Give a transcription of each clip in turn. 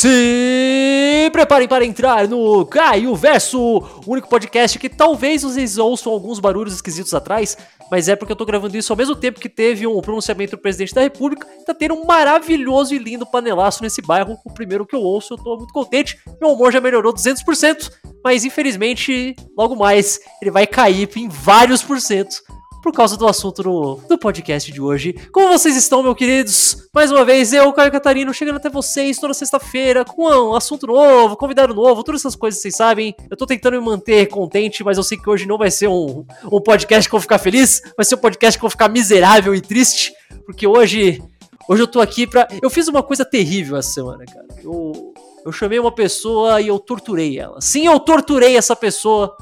Se preparem para entrar no Caio Verso, o único podcast que talvez vocês ouçam alguns barulhos esquisitos atrás, mas é porque eu tô gravando isso ao mesmo tempo que teve um pronunciamento do presidente da república, tá tendo um maravilhoso e lindo panelaço nesse bairro, o primeiro que eu ouço, eu tô muito contente, meu humor já melhorou 200%, mas infelizmente, logo mais, ele vai cair em vários porcentos por causa do assunto do, do podcast de hoje. Como vocês estão, meus queridos? Mais uma vez, eu, Caio Catarino, chegando até vocês toda sexta-feira com um assunto novo, convidado novo, todas essas coisas vocês sabem. Eu tô tentando me manter contente, mas eu sei que hoje não vai ser um, um podcast que eu vou ficar feliz, vai ser um podcast que eu vou ficar miserável e triste, porque hoje, hoje eu tô aqui pra. Eu fiz uma coisa terrível essa semana, cara. Eu, eu chamei uma pessoa e eu torturei ela. Sim, eu torturei essa pessoa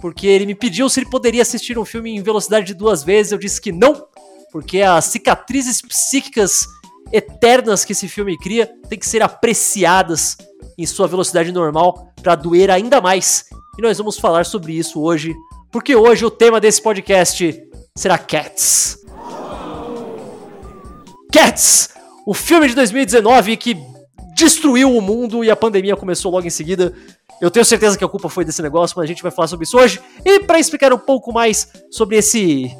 porque ele me pediu se ele poderia assistir um filme em velocidade de duas vezes. Eu disse que não, porque as cicatrizes psíquicas eternas que esse filme cria têm que ser apreciadas em sua velocidade normal para doer ainda mais. E nós vamos falar sobre isso hoje, porque hoje o tema desse podcast será Cats. Cats, o filme de 2019 que destruiu o mundo e a pandemia começou logo em seguida. Eu tenho certeza que a culpa foi desse negócio, mas a gente vai falar sobre isso hoje. E para explicar um pouco mais sobre esse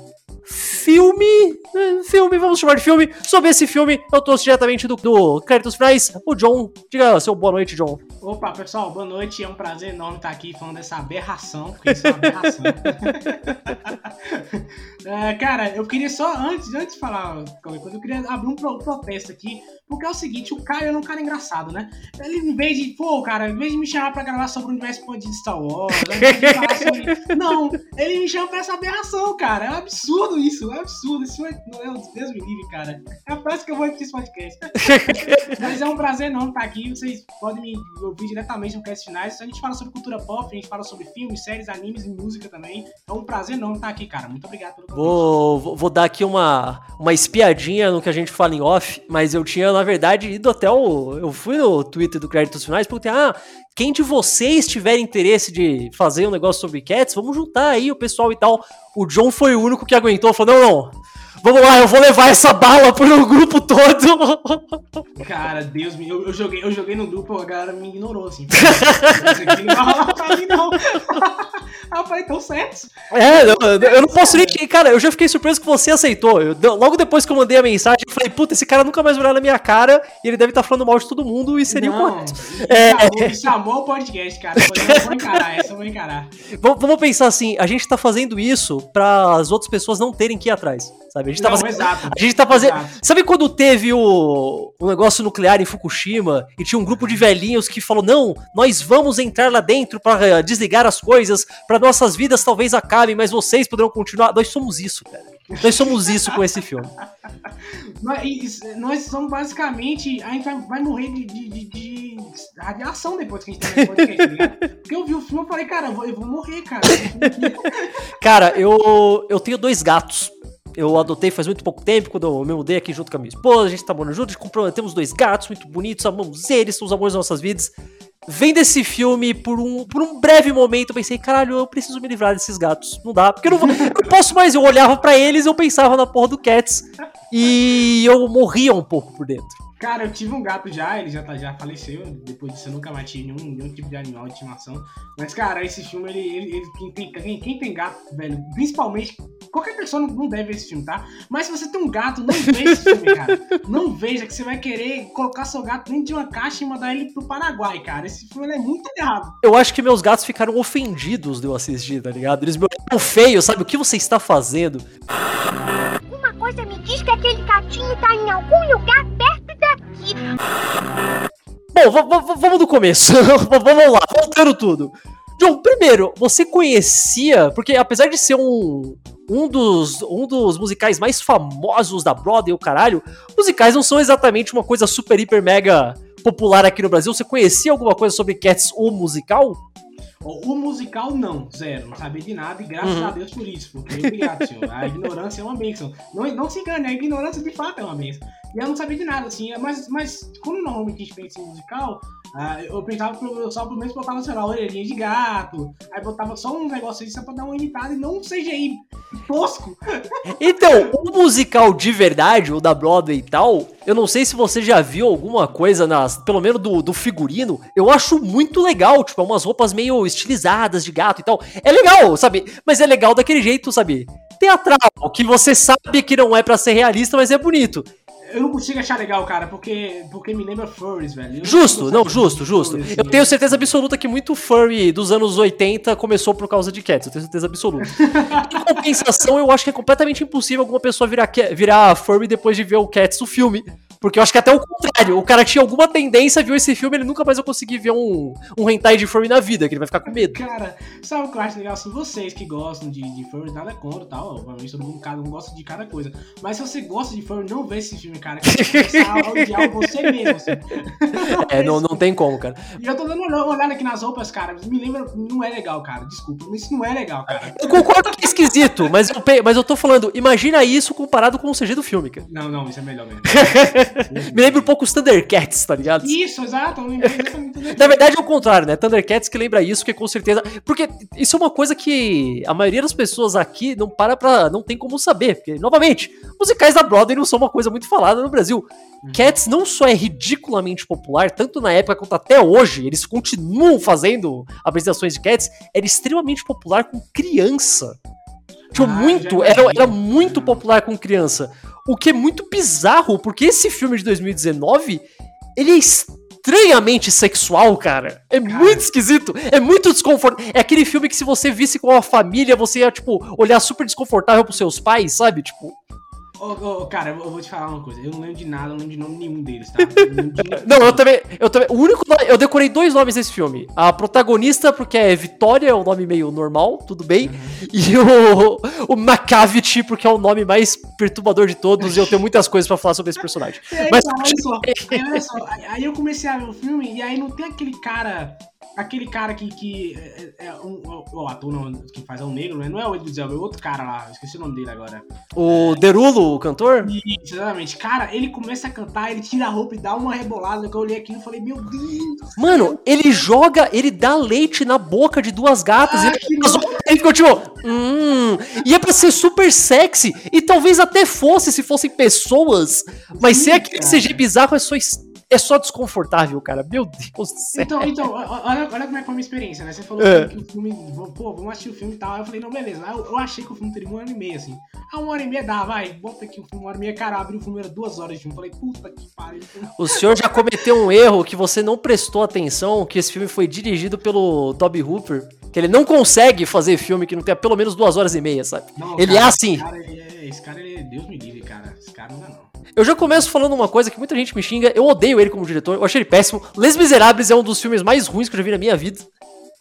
filme, né, filme, vamos chamar de filme, sobre esse filme, eu trouxe diretamente do, do Créditos Finais, o John. Diga seu boa noite, John. Opa, pessoal, boa noite. É um prazer enorme estar aqui falando dessa aberração, porque isso é uma aberração. é, cara, eu queria só, antes, antes de falar qualquer coisa, eu queria abrir um protesto aqui porque é o seguinte, o Caio é um cara engraçado, né? Ele, em vez de, pô, cara, em vez de me chamar pra gravar sobre o universo de Star Wars, sobre... não, ele me chama pra essa aberração, cara. É um absurdo isso, é um absurdo. Isso é, não é Deus me livre, cara. É a próxima que eu vou aqui nesse podcast. Mas é um prazer não estar aqui. Vocês podem me ouvir diretamente no cast finais. A gente fala sobre cultura pop, a gente fala sobre filmes, séries, animes e música também. É um prazer não estar aqui, cara. Muito obrigado pelo convite. Vou, vou dar aqui uma, uma espiadinha no que a gente fala em off, mas eu tinha na verdade, ido até o. Eu fui no Twitter do Créditos Finais e perguntei: ah, quem de vocês tiver interesse de fazer um negócio sobre cats, vamos juntar aí o pessoal e tal. O John foi o único que aguentou, falou: não, não. Vamos lá, eu vou levar essa bala pro grupo todo. Cara, Deus me. Eu, eu, joguei, eu joguei no grupo, a galera me ignorou, assim. Não vai rolar pra mim, não. Tão certo. É, eu, eu não posso nem. Cara, eu já fiquei surpreso que você aceitou. Eu, logo depois que eu mandei a mensagem, eu falei, puta, esse cara nunca mais vai olhar na minha cara e ele deve estar tá falando mal de todo mundo e seria não, correto. É... Chamou, o podcast, cara. Eu vou encarar, essa eu vou encarar. Vamos pensar assim, a gente tá fazendo isso para as outras pessoas não terem que ir atrás. Sabe? A gente tá fazendo. Exato, a gente tá fazendo. Exato. Sabe quando teve o, o negócio nuclear em Fukushima e tinha um grupo de velhinhos que falou: não, nós vamos entrar lá dentro para eh, desligar as coisas, para nossas vidas talvez acabem, mas vocês poderão continuar. Nós somos isso, cara. Nós somos isso com esse filme. nós, nós somos basicamente. A gente vai, vai morrer de, de, de, de, radiação depois que a gente terminar podcast, tá ligado? Porque eu vi o filme e falei, cara, eu vou, eu vou morrer, cara. cara, eu, eu tenho dois gatos eu adotei faz muito pouco tempo, quando eu me mudei aqui junto com a minha esposa, a gente tá morando junto, a gente comprou, temos dois gatos muito bonitos, amamos eles, são os amores das nossas vidas. Vendo esse filme por um, por um breve momento, eu pensei, caralho, eu preciso me livrar desses gatos. Não dá, porque eu não, eu não posso mais. Eu olhava para eles eu pensava na porra do Cats e eu morria um pouco por dentro. Cara, eu tive um gato já, ele já, tá, já faleceu. Depois disso, eu nunca mais tive nenhum, nenhum tipo de animal de estimação. Mas, cara, esse filme, ele, ele, ele quem, tem, quem, quem, tem gato, velho, principalmente. Qualquer pessoa não, não deve ver esse filme, tá? Mas se você tem um gato, não veja esse filme, cara. Não veja que você vai querer colocar seu gato dentro de uma caixa e mandar ele pro Paraguai, cara. Esse filme é muito errado. Eu acho que meus gatos ficaram ofendidos de eu assistir, tá ligado? Eles me olharam feio, sabe? O que você está fazendo? Uma coisa me diz que aquele gatinho tá em algum lugar perto daqui. Bom, vamos do começo. vamos lá, voltando tudo. John, primeiro, você conhecia, porque apesar de ser um, um, dos, um dos musicais mais famosos da Broadway, o caralho, musicais não são exatamente uma coisa super, hiper, mega popular aqui no Brasil. Você conhecia alguma coisa sobre Cats, o musical? O musical, não, zero. Não sabia de nada e graças uhum. a Deus por isso, porque obrigado, senhor. A ignorância é uma bênção. Não, não se engane, a ignorância de fato é uma bênção. E eu não sabia de nada, assim. Mas, mas quando normalmente a gente pensa em musical, Ah, eu pensava que eu só pelo menos botava, sei lá, orelhinha de gato. Aí botava só um negócio assim só pra dar uma imitada e não um CGI tosco. Então, o musical de verdade, o da Broadway e tal, eu não sei se você já viu alguma coisa, nas, pelo menos do, do figurino, eu acho muito legal, tipo, é umas roupas meio estilizadas de gato e tal. É legal, sabe? Mas é legal daquele jeito, sabe? Teatral, que você sabe que não é para ser realista, mas é bonito. Eu não consigo achar legal, cara, porque, porque me lembra furries, velho. Eu Justo, não, justo, justo. furries, Eu tenho certeza absoluta que muito furry dos anos 80 começou por causa de Cats, eu tenho certeza absoluta. em compensação, eu acho que é completamente impossível alguma pessoa virar, virar furry depois de ver o Cats, o filme. Porque eu acho que até o contrário, o cara tinha alguma tendência, viu esse filme, ele nunca mais vai conseguir ver um, um hentai de furry na vida, que ele vai ficar com medo. Cara, sabe o que eu acho legal? Assim, vocês que gostam de, de furry, nada contra tal. Obviamente todo mundo cada um gosta de cada coisa. Mas se você gosta de furry, não vê esse filme, cara. Que você vai odiar você mesmo, assim. É, não, não tem como, cara. E eu tô dando uma olhada aqui nas roupas, cara. Me lembra. Não é legal, cara. Desculpa, mas isso não é legal, cara. Eu concordo que é esquisito, mas eu, mas eu tô falando, imagina isso comparado com o CG do filme, cara. Não, não, isso é melhor mesmo. Me lembra um pouco os Thundercats, tá ligado? Isso, exato. Na verdade é o contrário, né? Thundercats que lembra isso, que com certeza. Porque isso é uma coisa que a maioria das pessoas aqui não para pra. não tem como saber. Porque, novamente, musicais da Broadway não são uma coisa muito falada no Brasil. Cats não só é ridiculamente popular, tanto na época quanto até hoje, eles continuam fazendo apresentações de Cats, era extremamente popular com criança. Tipo, Ah, muito, era, era muito popular com criança. O que é muito bizarro, porque esse filme de 2019, ele é estranhamente sexual, cara. É muito esquisito, é muito desconfortável. É aquele filme que se você visse com a família, você ia, tipo, olhar super desconfortável pros seus pais, sabe? Tipo, Ô, ô, cara, eu vou te falar uma coisa. Eu não lembro de nada, eu não lembro de nome nenhum deles, tá? Eu não de. Não, eu também, eu também. O único nome- eu decorei dois nomes desse filme. A protagonista, porque é Vitória, é um nome meio normal, tudo bem. E o, o Macavity, porque é o nome mais perturbador de todos. E eu tenho muitas coisas pra falar sobre esse personagem. Aí, Mas- olha só, aí, olha só, aí eu comecei a ver o filme e aí não tem aquele cara. Aquele cara que. que é, é um, o, ator não, que faz é um negro, né? Não é o Edward Elba, é outro cara lá, esqueci o nome dele agora. O Derulo, o cantor? Isso, exatamente. Cara, ele começa a cantar, ele tira a roupa e dá uma rebolada. Que eu olhei aquilo e falei, meu Deus! Mano, ele joga, ele dá leite na boca de duas gatas. Ah, e outras- ele ficou tipo, hum. E é pra ser super sexy. E talvez até fosse se fossem pessoas. Mas Sim, ser aquele cara. CG bizarro é só, es- é só desconfortável, cara. Meu Deus do céu. Então, então, olha, olha como é que foi a minha experiência, né? Você falou É. que o filme, pô, vamos assistir o filme e tal. Aí eu falei, não, beleza. Eu, eu achei que o filme teria uma hora e meia, assim. Ah, uma hora e meia dá, vai, bota aqui o filme, uma hora e meia. Cara, abri o filme, era duas horas de filme. Falei, puta que pariu. O senhor já cometeu um erro que você não prestou atenção, que esse filme foi dirigido pelo Toby Hooper. Que ele não consegue fazer filme que não tenha pelo menos duas horas e meia, sabe? Não, Ele cara, é assim. Cara, ele é, esse cara, ele é Deus me livre, cara. Esse cara não dá, não. Eu já começo falando uma coisa que muita gente me xinga. Eu odeio ele como diretor, eu achei ele péssimo. Les Miserables é um dos filmes mais ruins que eu já vi na minha vida.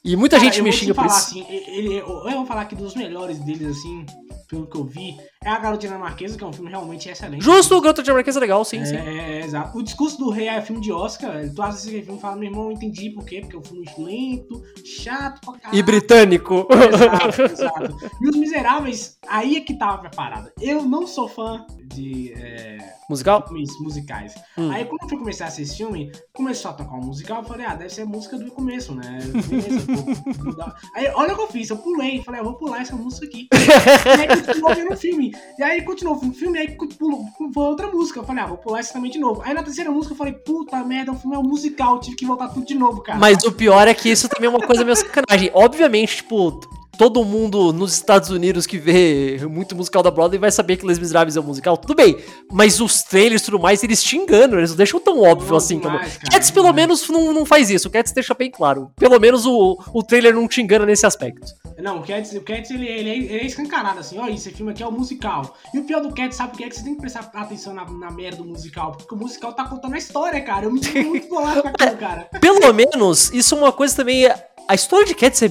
E muita Cara, gente me xinga por isso. Assim, ele, eu, eu vou falar que dos melhores deles, assim, pelo que eu vi, é A Garotinha Marquesa, que é um filme realmente excelente. Justo, o Garota de Marquesa é legal, sim, É, sim. é, é, exato. O discurso do rei é filme de Oscar. Tu assiste esse filme e fala, meu irmão, eu entendi por quê. Porque é um filme lento, chato pra caralho. E britânico. Exato, exato. E os Miseráveis, aí é que tava a parada. Eu não sou fã de é, Musical? filmes musicais. Hum. Aí quando eu fui começar a assistir esse filme, começou a tocar um musical, eu falei, ah, deve ser a música do começo, né? Beleza, vou- Aí olha o que eu fiz, eu pulei, falei, ah, vou pular essa música aqui. e aí continuou vendo o filme. E aí continuou o filme, aí pulou, foi outra música. Eu falei, ah, vou pular essa também de novo. Aí na terceira música eu falei, puta merda, o filme é um musical, tive que voltar tudo de novo, cara. Mas o pior é que isso também é uma coisa meio sacanagem. Obviamente, tipo, todo mundo nos Estados Unidos que vê muito musical da Broadway vai saber que Les Miserables é um musical, tudo bem. Mas os trailers e tudo mais, eles te enganam, eles não deixam tão óbvio assim. Como... cara, Cats, pelo menos, não, não faz isso. O Cats deixa bem claro. Pelo menos o, o trailer não te engana nesse aspecto. Não, o Cats, o Cats ele, ele, é- ele é escancarado, assim, ó, esse filme aqui é o musical. E o pior do Cats, sabe o que é que você tem que prestar atenção na, na merda do musical? Porque o musical tá contando a história, cara. Eu me sinto muito bolado com aquilo, cara. Pelo menos, isso é uma coisa também. A história de Cats é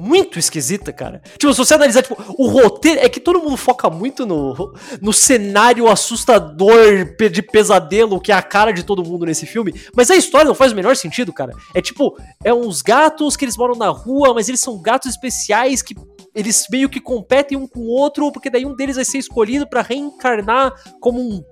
muito esquisita, cara. Tipo, se você analisar, tipo, o roteiro. É que todo mundo foca muito no, no cenário assustador de pesadelo, que é a cara de todo mundo nesse filme. Mas a história não faz o menor sentido, cara. É tipo, é uns gatos que eles moram na rua, mas eles são gatos especiais que. Eles meio que competem um com o outro, porque daí um deles vai ser escolhido pra reencarnar como um,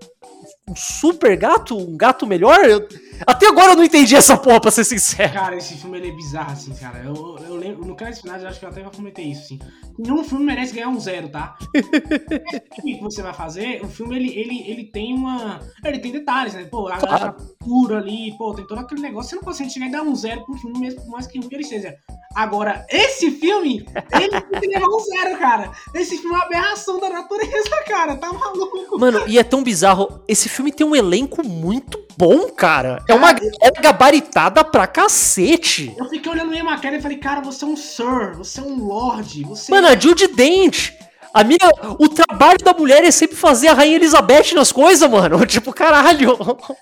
um super gato, um gato melhor. Eu- Até agora eu não entendi essa porra, pra ser sincero. Cara, esse filme ele é bizarro, assim, cara. Eu, eu lembro, no Crédito Finais, eu acho que eu até vou comentar isso, assim. Nenhum filme merece ganhar um zero, tá? o que você vai fazer, o filme, ele, ele, ele tem uma... Ele tem detalhes, né? Pô, a Claro. pura ali, pô, tem todo aquele negócio. Você não consegue chegar e dar um zero pro filme mesmo, por mais que que ele seja. Agora, esse filme, ele tem que levar um zero, cara. Esse filme é uma aberração da natureza, cara. Tá maluco? Mano, e é tão bizarro. Esse filme tem um elenco muito bom, cara. É uma galera gabaritada pra cacete. Eu fiquei olhando o Ian McKellen e falei, cara, você é um Sir, você é um Lorde, você Mano, a Judy Dent. A minha, o trabalho da mulher é sempre fazer a Rainha Elizabeth nas coisas, mano. Tipo, caralho.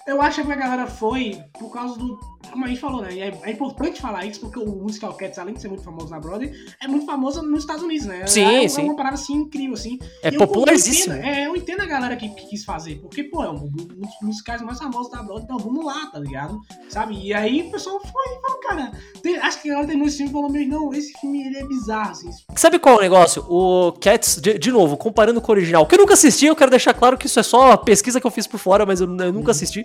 Eu acho que a galera foi por causa do. Como a gente falou, né? É, é importante falar isso porque o Musical Cats, além de ser muito famoso na Broadway, é muito famoso nos Estados Unidos, né? Sim, é, sim. É uma parada assim incrível, assim. É eu- popularíssimo. Eu entendo, é, eu entendo a galera que, que quis fazer, porque, pô, é um dos musicais mais famosos da Broadway, então vamos lá, tá ligado? Sabe? E aí o pessoal foi e falou, cara, tem- acho que a galera terminou esse filme e falou, meu, não, esse filme ele é bizarro, assim. Sabe qual é o negócio? O Cats, de, de novo, comparando com o original, que eu nunca assisti, eu quero deixar claro que isso é só pesquisa que eu fiz por fora, mas eu, eu nunca assisti.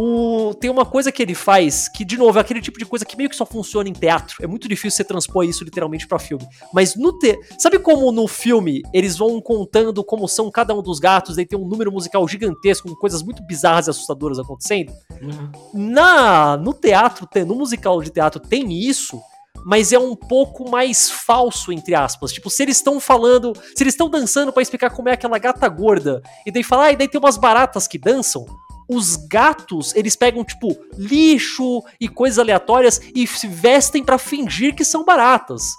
O, tem uma coisa que ele faz que, de novo, é aquele tipo de coisa que meio que só funciona em teatro. É muito difícil você transpor isso literalmente pra filme. Mas no te... Sabe como no filme eles vão contando como são cada um dos gatos, daí tem um número musical gigantesco com coisas muito bizarras e assustadoras acontecendo? Na no teatro, no musical de teatro tem isso, mas é um pouco mais falso entre aspas. Tipo, se eles estão falando, se eles estão dançando pra explicar como é aquela gata gorda, e daí falar, ah, e daí tem umas baratas que dançam, os gatos, eles pegam tipo lixo e coisas aleatórias e se vestem pra fingir que são baratas.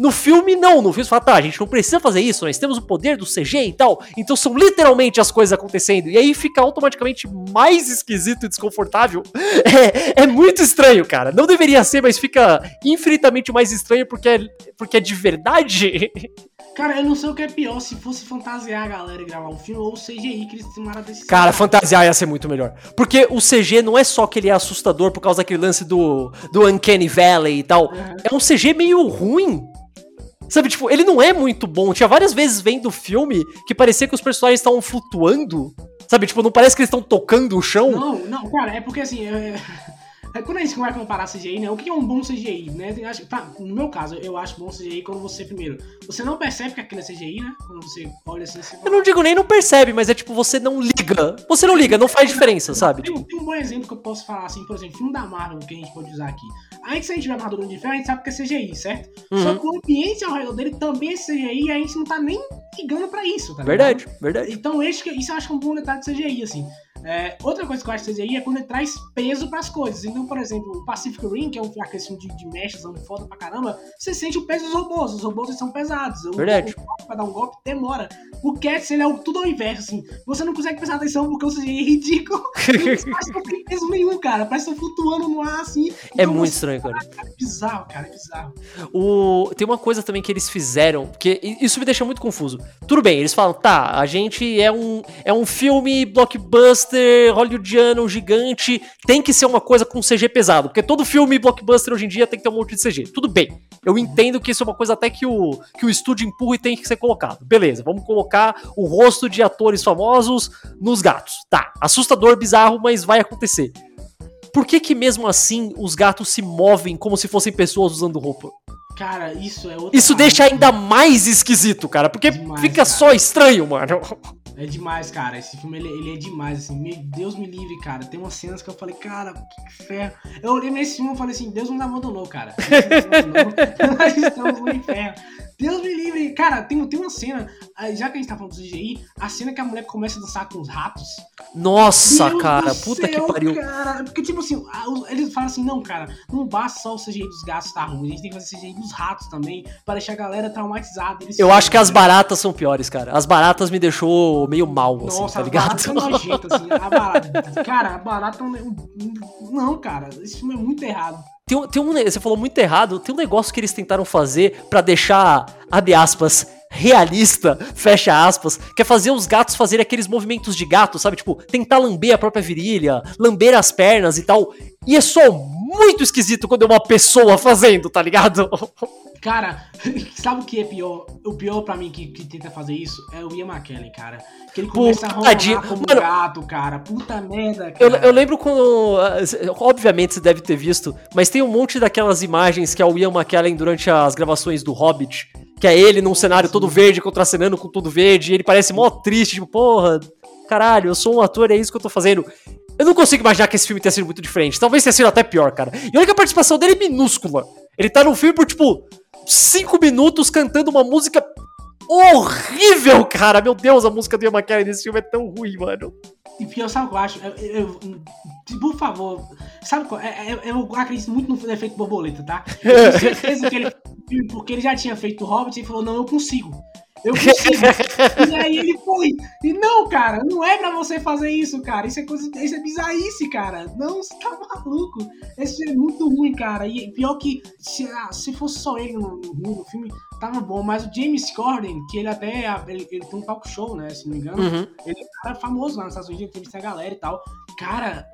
No filme, não. No filme, você fala, tá, a gente não precisa fazer isso, nós temos o poder do CG e tal. Então são literalmente as coisas acontecendo. E aí fica automaticamente mais esquisito e desconfortável. É, é muito estranho, cara. Não deveria ser, mas fica infinitamente mais estranho porque é, porque é de verdade. Cara, eu não sei o que é pior, se fosse fantasiar a galera e gravar um filme ou o CGI que eles tomaram desse Cara, fantasiar ia ser muito melhor. Porque o CG não é só que ele é assustador por causa daquele lance do, do Uncanny Valley e tal. É um CG meio ruim. Sabe, tipo, ele não é muito bom. Tinha várias vezes vendo o filme que parecia que os personagens estavam flutuando. Sabe, tipo, não parece que eles estão tocando o chão. Não, não, cara, é porque assim. É... é Quando a gente vai comparar CGI, né? O que é um bom CGI, né? Eu acho- pra- no meu caso, eu acho bom CGI quando você, primeiro, você não percebe que aquilo é CGI, né? Quando você olha assim, você Eu não digo nem não percebe, mas é tipo, você não liga. Você não liga, não faz diferença, sabe? Tem, um- tem um bom exemplo que eu posso falar, assim, por exemplo, filme da Marvel que a gente pode usar aqui. Aí que se a gente tiver armadura de ferro, a gente sabe que é CGI, certo? Uhum. Só que o ambiente ao redor dele também é CGI e a gente não tá nem ligando pra isso, tá ligado? Verdade, verdade. Então, isso, isso eu acho que é um bom detalhe de CGI, assim. É, outra coisa que eu acho de CGI é quando ele traz peso pras coisas. Então, por exemplo, o Pacific Rim, que é um aquele filme de, de mechas, um foda pra caramba, você sente o peso dos robôs. Os robôs são pesados. O- Verdade. O, pra dar um golpe demora. O Cats, ele é o- tudo ao inverso, assim. Você não consegue prestar atenção porque o CGI é ridículo. Que não tem peso nenhum, cara. Parece que estão flutuando no ar, assim. É Então, muito você- estranho, cara. Cara, é bizarro, cara, é bizarro. O... Tem uma coisa também que eles fizeram, que i- isso me deixa muito confuso. Tudo bem, eles falam, tá, a gente é um, é um filme blockbuster hollywoodiano gigante, tem que ser uma coisa com CG pesado, porque todo filme blockbuster hoje em dia tem que ter um monte de CG. Tudo bem, eu entendo que isso é uma coisa até que o, que o estúdio empurra e tem que ser colocado. Beleza, vamos colocar o rosto de atores famosos nos gatos. Tá, assustador, bizarro, mas vai acontecer. Por que que mesmo assim os gatos se movem como se fossem pessoas usando roupa? Cara, isso é outra Isso deixa ainda mais esquisito, cara, porque Demais, fica cara. só estranho, mano. É demais, cara. Esse filme ele, ele é demais, assim. Meu Deus me livre, cara. Tem umas cenas que eu falei, cara, que ferro. Eu olhei nesse filme e falei assim: Deus nos abandonou, cara. Deus nos abandonou. Nós estamos no inferno. Deus me livre. Cara, tem, tem uma cena, ah, já que a gente tá falando do CGI, a cena que a mulher começa a dançar com os ratos. Nossa, Meu cara, puta que céu, pariu. Cara, porque, tipo assim, eles falam assim: não, cara, não basta só o CGI dos gatos tá ruim. A gente tem que fazer CGI dos ratos também, pra deixar a galera traumatizada. Eles Eu acho que as ficam- baratas são piores, cara. As baratas me deixou meio mal, assim, Nossa, tá a ligado? nojenta, assim. A barata, cara, a barata Não, cara, esse filme é muito errado. Tem, tem um, você falou muito errado, tem um negócio que eles tentaram fazer pra deixar, abre aspas, realista, fecha aspas, que é fazer os gatos fazerem aqueles movimentos de gato, sabe? Tipo, tentar lamber a própria virilha, lamber as pernas e tal. E é só muito esquisito quando é uma pessoa fazendo, tá ligado? Cara, sabe o que é pior? O pior pra mim que, que tenta fazer isso é o Ian McKellen, cara. Que ele começa Puta a de- como Mano, gato, cara. Puta merda, Eu, cara. eu lembro quando. ah, Obviamente você deve ter visto, mas tem um monte daquelas imagens que é o Ian McKellen durante as gravações do Hobbit. Que é ele num cenário todo verde, contracenando com tudo verde, e ele parece mó triste, tipo, porra, caralho, eu sou um ator, é isso que eu tô fazendo. Eu não consigo imaginar que esse filme tenha sido muito diferente. Talvez tenha sido até pior, cara. E olha que a participação dele é minúscula. Ele tá no filme por, tipo, cinco minutos cantando uma música horrível, cara. Meu Deus, a música do Ian McKellen nesse filme é tão ruim, mano. E pior, sabe o que eu acho? Eu, eu- eu- por favor, sabe qual? é- é- Eu, acredito muito no efeito borboleta, tá? Eu tenho certeza que ele. Porque ele já tinha feito o Hobbit e falou: não, eu consigo. Eu consigo. e aí ele foi. E não, cara, não é pra você fazer isso, cara. Isso é coisa. Isso é bizarrice, cara. Não, você tá maluco. Esse é muito ruim, cara. E pior que se, ah, se fosse só ele no, no, no filme, tava bom. Mas o James Corden, que ele até. Ele, ele tem um talk show, né? Se não me engano. Uhum. Ele é um cara famoso lá nos Estados Unidos, entrevista a galera e tal. Cara,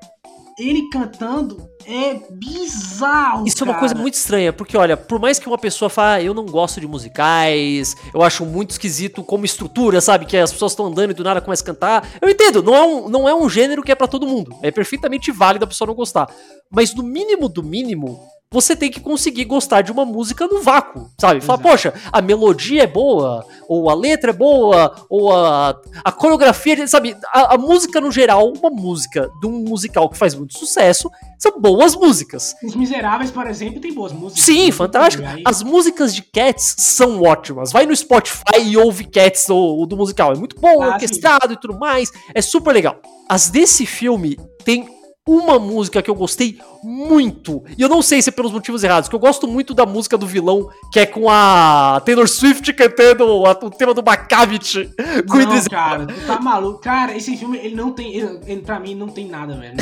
ele cantando é bizarro. Isso é uma cara. coisa muito estranha, porque olha, por mais que uma pessoa fale, ah, eu não gosto de musicais, eu acho muito esquisito como estrutura, sabe? Que as pessoas estão andando e do nada começam a cantar. Eu entendo, não é um, não é um gênero que é pra todo mundo. É perfeitamente válido a pessoa não gostar. Mas no mínimo do mínimo, você tem que conseguir gostar de uma música no vácuo, sabe? Fala, poxa, a melodia é boa, ou a letra é boa, ou a, a coreografia, sabe? A, a música no geral, uma música de um musical que faz muito sucesso, são boas músicas. Os Miseráveis, por exemplo, tem boas músicas. Sim, fantástico. Aí- As músicas de Cats são ótimas. Vai no Spotify e ouve Cats do, do musical. É muito bom, Ah, orquestrado e tudo mais. É super legal. As desse filme tem uma música que eu gostei muito. E eu não sei se é pelos motivos errados, que eu gosto muito da música do vilão, que é com a Taylor Swift cantando a- o tema do Macavity Não, cara, tu tá maluco. Cara, esse filme, ele não tem. Ele, ele, pra mim, não tem nada, velho.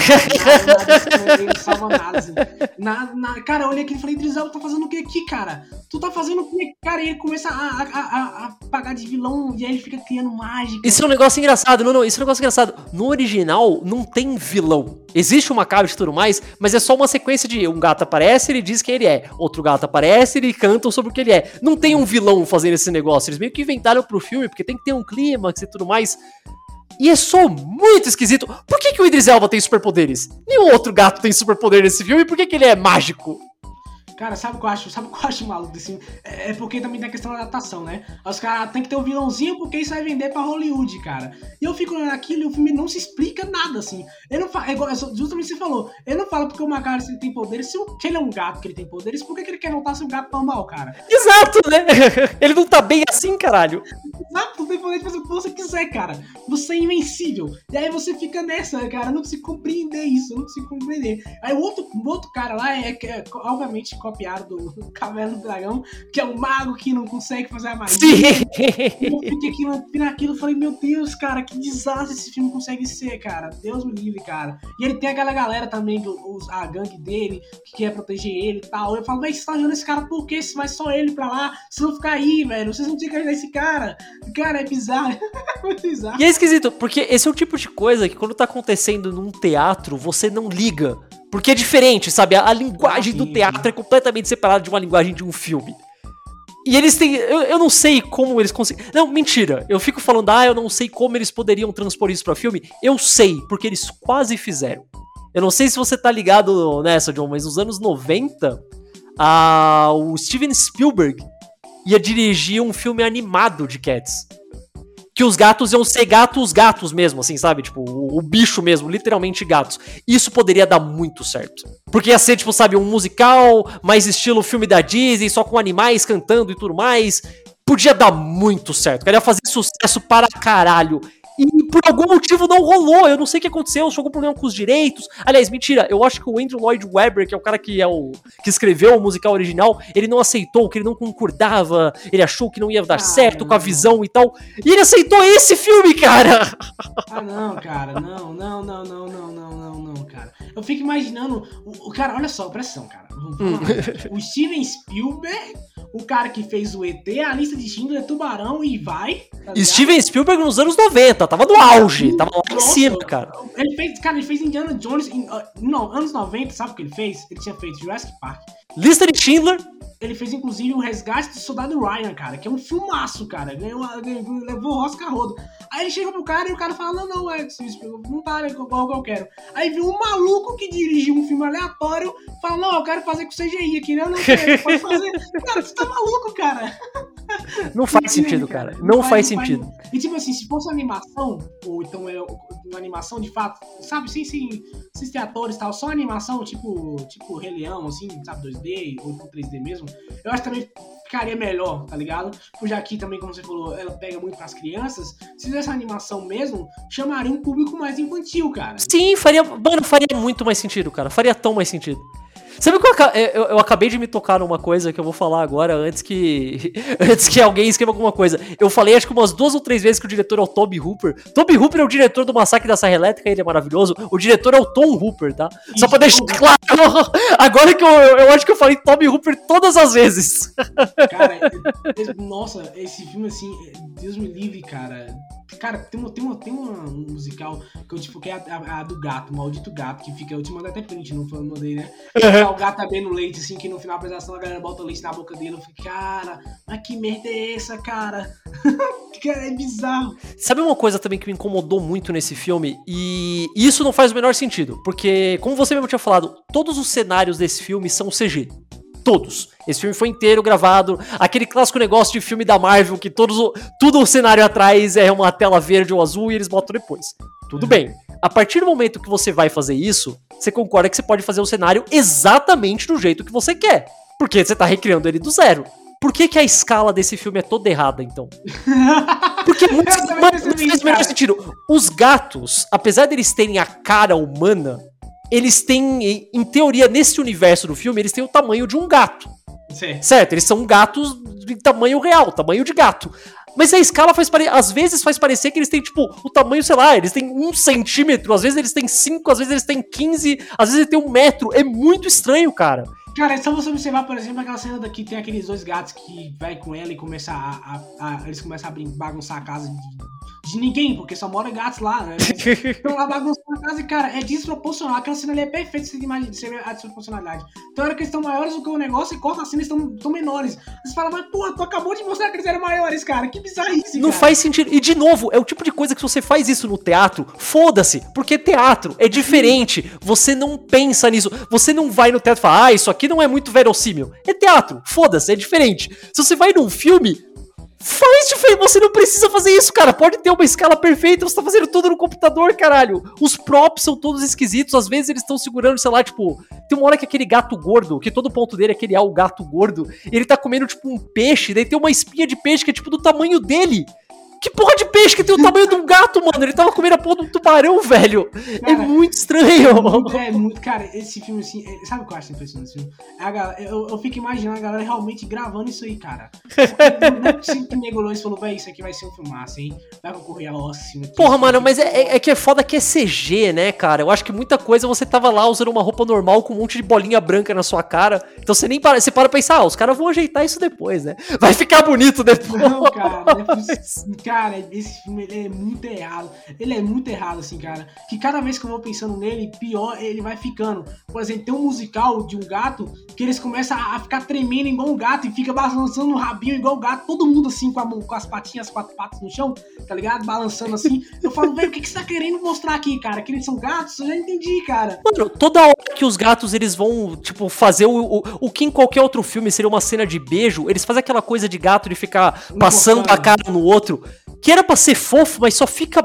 Ele não salva nada, assim. Nada, nada. Cara, eu olhei aqui e falei, Idris Elba, tá fazendo o que aqui, cara? Tu tá fazendo o que? Cara, e ele começa a, a, a, pagar de vilão e aí ele fica criando mágica. Isso é um negócio engraçado, não, não, isso é um negócio engraçado. No original, não tem vilão. Existe uma cabra e tudo mais, mas é só uma sequência de um gato aparece, ele diz quem ele é. Outro gato aparece, ele cantam sobre o que ele é. Não tem um vilão fazendo esse negócio. Eles meio que inventaram pro filme, porque tem que ter um clímax e tudo mais. E é só muito esquisito. Por que, que o Idris Elba tem superpoderes? Nenhum outro gato tem superpoder nesse filme, por que, que ele é mágico? Cara, sabe o que eu acho? Sabe o que eu acho maluco desse filme? É, é porque também tem a questão da adaptação, né? Os caras tem que ter um vilãozinho porque isso vai vender pra Hollywood, cara. E eu fico olhando aquilo e o filme não se explica nada, assim. Ele não fala, é igual, é justamente você falou. Ele não fala porque o Macari ele tem poderes. Se, o- se ele é um gato que ele tem poderes, por que, que ele quer voltar a ser um gato normal, cara? Exato, né? Ele não tá bem assim, caralho. Exato, tu tem poder de fazer o que você quiser, cara. Você é invencível. E aí você fica nessa, cara. Eu não consigo compreender isso. Eu não consigo compreender. Aí o outro, o outro cara lá é, é, obviamente copiado do Caverna do Dragão, que é um mago que não consegue fazer a magia. Sim! Eu fiquei aqui na- naquilo e falei, meu Deus, cara, que desastre esse filme consegue ser, cara. Deus me livre, cara. E ele tem aquela galera também, os- a gangue dele, que quer proteger ele e tal. Eu falo, velho, você tá ajudando esse cara por quê? Se vai só ele pra lá, vocês vão ficar aí, velho. Vocês não tinham que ajudar esse cara. Cara, é bizarro. É muito bizarro. E é esquisito, porque esse é o tipo de coisa que quando tá acontecendo num teatro, você não liga. Porque é diferente, sabe? A, a linguagem Ah, do sim, teatro é completamente separada de uma linguagem de um filme. E eles têm. Eu, eu não sei como eles conseguem. Não, mentira. Eu fico falando, ah, eu não sei como eles poderiam transpor isso pra filme. Eu sei, porque eles quase fizeram. Eu não sei se você tá ligado nessa, John, mas nos anos 90, a, o Steven Spielberg ia dirigir um filme animado de Cats. Que os gatos iam ser gatos, gatos mesmo, assim, sabe? Tipo, o, o bicho mesmo, literalmente gatos. Isso poderia dar muito certo. Porque ia ser, tipo, sabe, um musical, mais estilo filme da Disney, só com animais cantando e tudo mais. Podia dar muito certo. Cara, ia fazer sucesso para caralho. E por algum motivo não rolou. Eu não sei o que aconteceu. Chegou um problema com os direitos. Aliás, mentira. Eu acho que o Andrew Lloyd Webber, que é o cara que é o que escreveu o musical original, ele não aceitou, que ele não concordava. Ele achou que não ia dar ah, certo não. com a visão e tal. E ele aceitou esse filme, cara. Ah, não, cara. Não, não, não, não, não, não, não, não, cara. Eu fico imaginando, o, o cara, olha só, a pressão cara. Hum. o Steven Spielberg, o cara que fez o ET, a lista de Schindler, Tubarão e vai. Tá Steven Spielberg nos anos 90 tava no auge, tava lá em cima, cara. Ele fez, cara, ele fez Indiana Jones em uh, não, anos 90, sabe o que ele fez? Ele tinha feito Jurassic Park. Lista de Schindler. Ele fez, inclusive, o Resgate do Soldado Ryan, cara, que é um filmaço, cara. Ganhou, ganhou levou o Oscar rodo. Aí ele chega pro cara e o cara fala: Não, não, é, não tá igual que eu quero. Aí viu um maluco que dirigiu um filme aleatório, fala: Não, eu quero fazer com CGI aqui, né? Eu não quero, pode fazer. cara, você tá maluco, cara. Não faz sentido, cara. Não, não faz, faz, sentido. Faz. E tipo assim, se fosse animação, ou então é uma animação de fato, sabe, sem, sem, sem ter atores e tal, só animação, tipo, tipo Rei Leão, assim, sabe, 2D, ou 3D mesmo, eu acho que também ficaria melhor, tá ligado? Porque aqui também, como você falou, ela pega muito pras crianças. Se fizesse animação mesmo, chamaria um público mais infantil, cara. Sim, faria. Mano, faria muito mais sentido, cara. Faria tão mais sentido. Sabe que eu, eu, eu, acabei de me tocar numa coisa que eu vou falar agora antes que antes que alguém escreva alguma coisa. Eu falei acho que umas duas ou três vezes que o diretor é o Toby Hooper. Toby Hooper é o diretor do Massacre da Serra Elétrica, ele é maravilhoso. O diretor é o Tom Hooper, tá? Isso. Só pra deixar claro. Agora que eu, eu acho que eu falei Toby Hooper todas as vezes. Cara, nossa, esse filme assim, Deus me livre, cara. Cara, tem uma, tem uma, tem uma musical que eu tipo, que é a, a, a, do gato, o maldito gato, que fica. Eu te mandei até print, não mandei, né? Uhum. O gato tá bem no leite, assim, que no final da apresentação a galera bota leite na boca dele. Eu fico, cara, mas que merda é essa, cara? cara, é bizarro. Sabe uma coisa também que me incomodou muito nesse filme? E isso não faz o menor sentido, porque, como você mesmo tinha falado, todos os cenários desse filme são CG. Todos. Esse filme foi inteiro gravado. Aquele clássico negócio de filme da Marvel que todos, tudo o cenário atrás é uma tela verde ou azul e eles botam depois. Tudo bem. A partir do momento que você vai fazer isso, você concorda que você pode fazer o cenário exatamente do jeito que você quer. Porque você tá recriando ele do zero. Por que, que a escala desse filme é toda errada, então? Porque muito, mano, não faz o menor sentido. Os gatos, apesar deles terem a cara humana, eles têm, em teoria, nesse universo do filme, eles têm o tamanho de um gato. Sim. Certo? Eles são gatos de tamanho real, tamanho de gato. Mas a escala faz pare... às vezes faz parecer que eles têm, tipo, o tamanho, sei lá, eles têm um centímetro, às vezes eles têm cinco, às vezes eles têm quinze, às vezes eles têm um metro. É muito estranho, cara. Cara, é só você observar, por exemplo, aquela cena daqui, tem aqueles dois gatos que vai com ela e começa a, a, a eles começam a bagunçar a casa de, de ninguém, porque só mora gatos lá, né? Então lá bagunçando a casa e, cara, é desproporcional. Aquela cena ali é perfeita você imagina, você vê a desproporcionalidade. Então, hora que eles estão maiores do que o negócio e corta cena, eles estão menores. Você fala, mas porra, tu acabou de mostrar que eles eram maiores, cara. Que bizarrice, Não cara. faz sentido. E de novo, é o tipo de coisa que se você faz isso no teatro, foda-se, porque teatro é diferente. Você não pensa nisso. Você não vai no teatro e fala, ah, isso aqui não é muito verossímil. É teatro, foda-se, é diferente. Se você vai num filme, Faz diferente, você não precisa fazer isso, cara. Pode ter uma escala perfeita, você tá fazendo tudo no computador, caralho. Os props são todos esquisitos, às vezes eles estão segurando, sei lá, tipo, tem uma hora que aquele gato gordo, que todo ponto dele é que ele é o gato gordo, ele tá comendo tipo um peixe, daí tem uma espinha de peixe que é tipo do tamanho dele. Que porra de peixe que tem o tamanho de um gato, mano? Ele tava comendo a porra de um tubarão, velho. É cara, é muito estranho. É muito, é muito, cara, esse filme, assim, é, sabe o que eu acho impressionante filme? A galera, eu, eu, fico imaginando a galera realmente gravando isso aí, cara. Não é possível que negolou e falou, véi, isso aqui vai ser um filmaço, hein? Vai concorrer a Oscar. Porra, mano, mas é, é, é, que é foda que é CG, né, cara? Eu acho que muita coisa você tava lá usando uma roupa normal com um monte de bolinha branca na sua cara. Então você nem para, você para pensar, ah, os caras vão ajeitar isso depois, né? Vai ficar bonito depois. Não, cara, é, cara, esse filme ele é muito errado. Ele é muito errado, assim, cara. Que cada vez que eu vou pensando nele, pior ele vai ficando. Por exemplo, tem um musical de um gato que eles começam a ficar tremendo igual um gato e fica balançando o rabinho igual o gato, todo mundo assim com, a, com as patinhas, as quatro patas no chão, tá ligado? Balançando assim. Eu falo, velho, o que, que você tá querendo mostrar aqui, cara? Que eles são gatos? Eu já entendi, cara. Mano, toda hora que os gatos eles vão, tipo, fazer o, o, o que em qualquer outro filme seria uma cena de beijo, eles fazem aquela coisa de gato de ficar passando a cara no outro que era pra ser fofo, mas só fica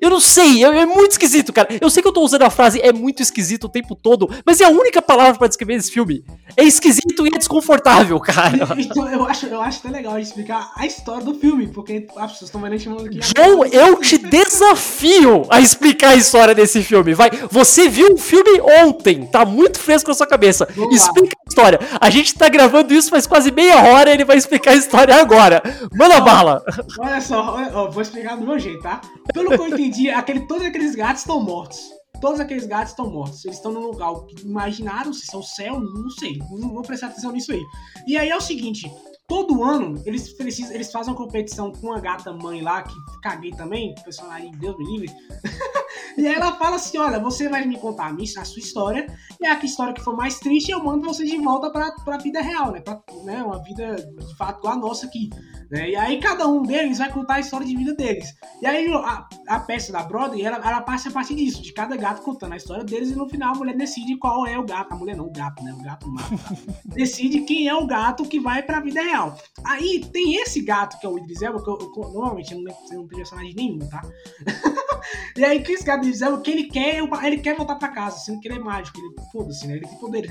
eu não sei, é, é, muito esquisito, cara. Eu sei que eu tô usando a frase é muito esquisito o tempo todo, mas é a única palavra para descrever esse filme. É esquisito e é desconfortável, cara. Então, eu acho, eu acho até legal explicar a história do filme, porque as pessoas estão vendo chamando aqui. João, eu te desafio a explicar a história desse filme. Vai, você viu o filme ontem, tá muito fresco na sua cabeça. Vamos Explica lá. a história. A gente tá gravando isso faz quase meia hora e ele vai explicar a história agora. Manda bala. Olha só, vou explicar do meu jeito, tá? Pelo entendi, aquele, todos aqueles gatos estão mortos. todos aqueles gatos estão mortos. Eles estão num lugar imaginário, se são céu, não sei. Não vou prestar atenção nisso aí. E aí é o seguinte: todo ano eles precisam, eles fazem uma competição com uma gata mãe lá, que caguei também, personagem, Deus me livre. e aí ela fala assim: olha, você vai me contar a, minha, a sua história, e a história que for mais triste, eu mando você de volta pra, pra vida real, né? Pra, né? Uma vida de fato igual a nossa aqui. Né? E aí cada um deles vai contar a história de vida deles. E aí a, a peça da Broadway, ela, ela passa a partir disso, de cada gato contando a história deles, e no final a mulher decide qual é o gato. A mulher não, o gato, né? O gato não. decide quem é o gato que vai pra vida real. Aí tem esse gato que é o Idris Elba, que eu, eu, normalmente eu não, não tenho personagem nenhum, tá? e aí que esse gato Idris Elba, que ele quer, ele quer voltar pra casa, sendo que ele é mágico, ele foda-se, né? Ele tem poderes.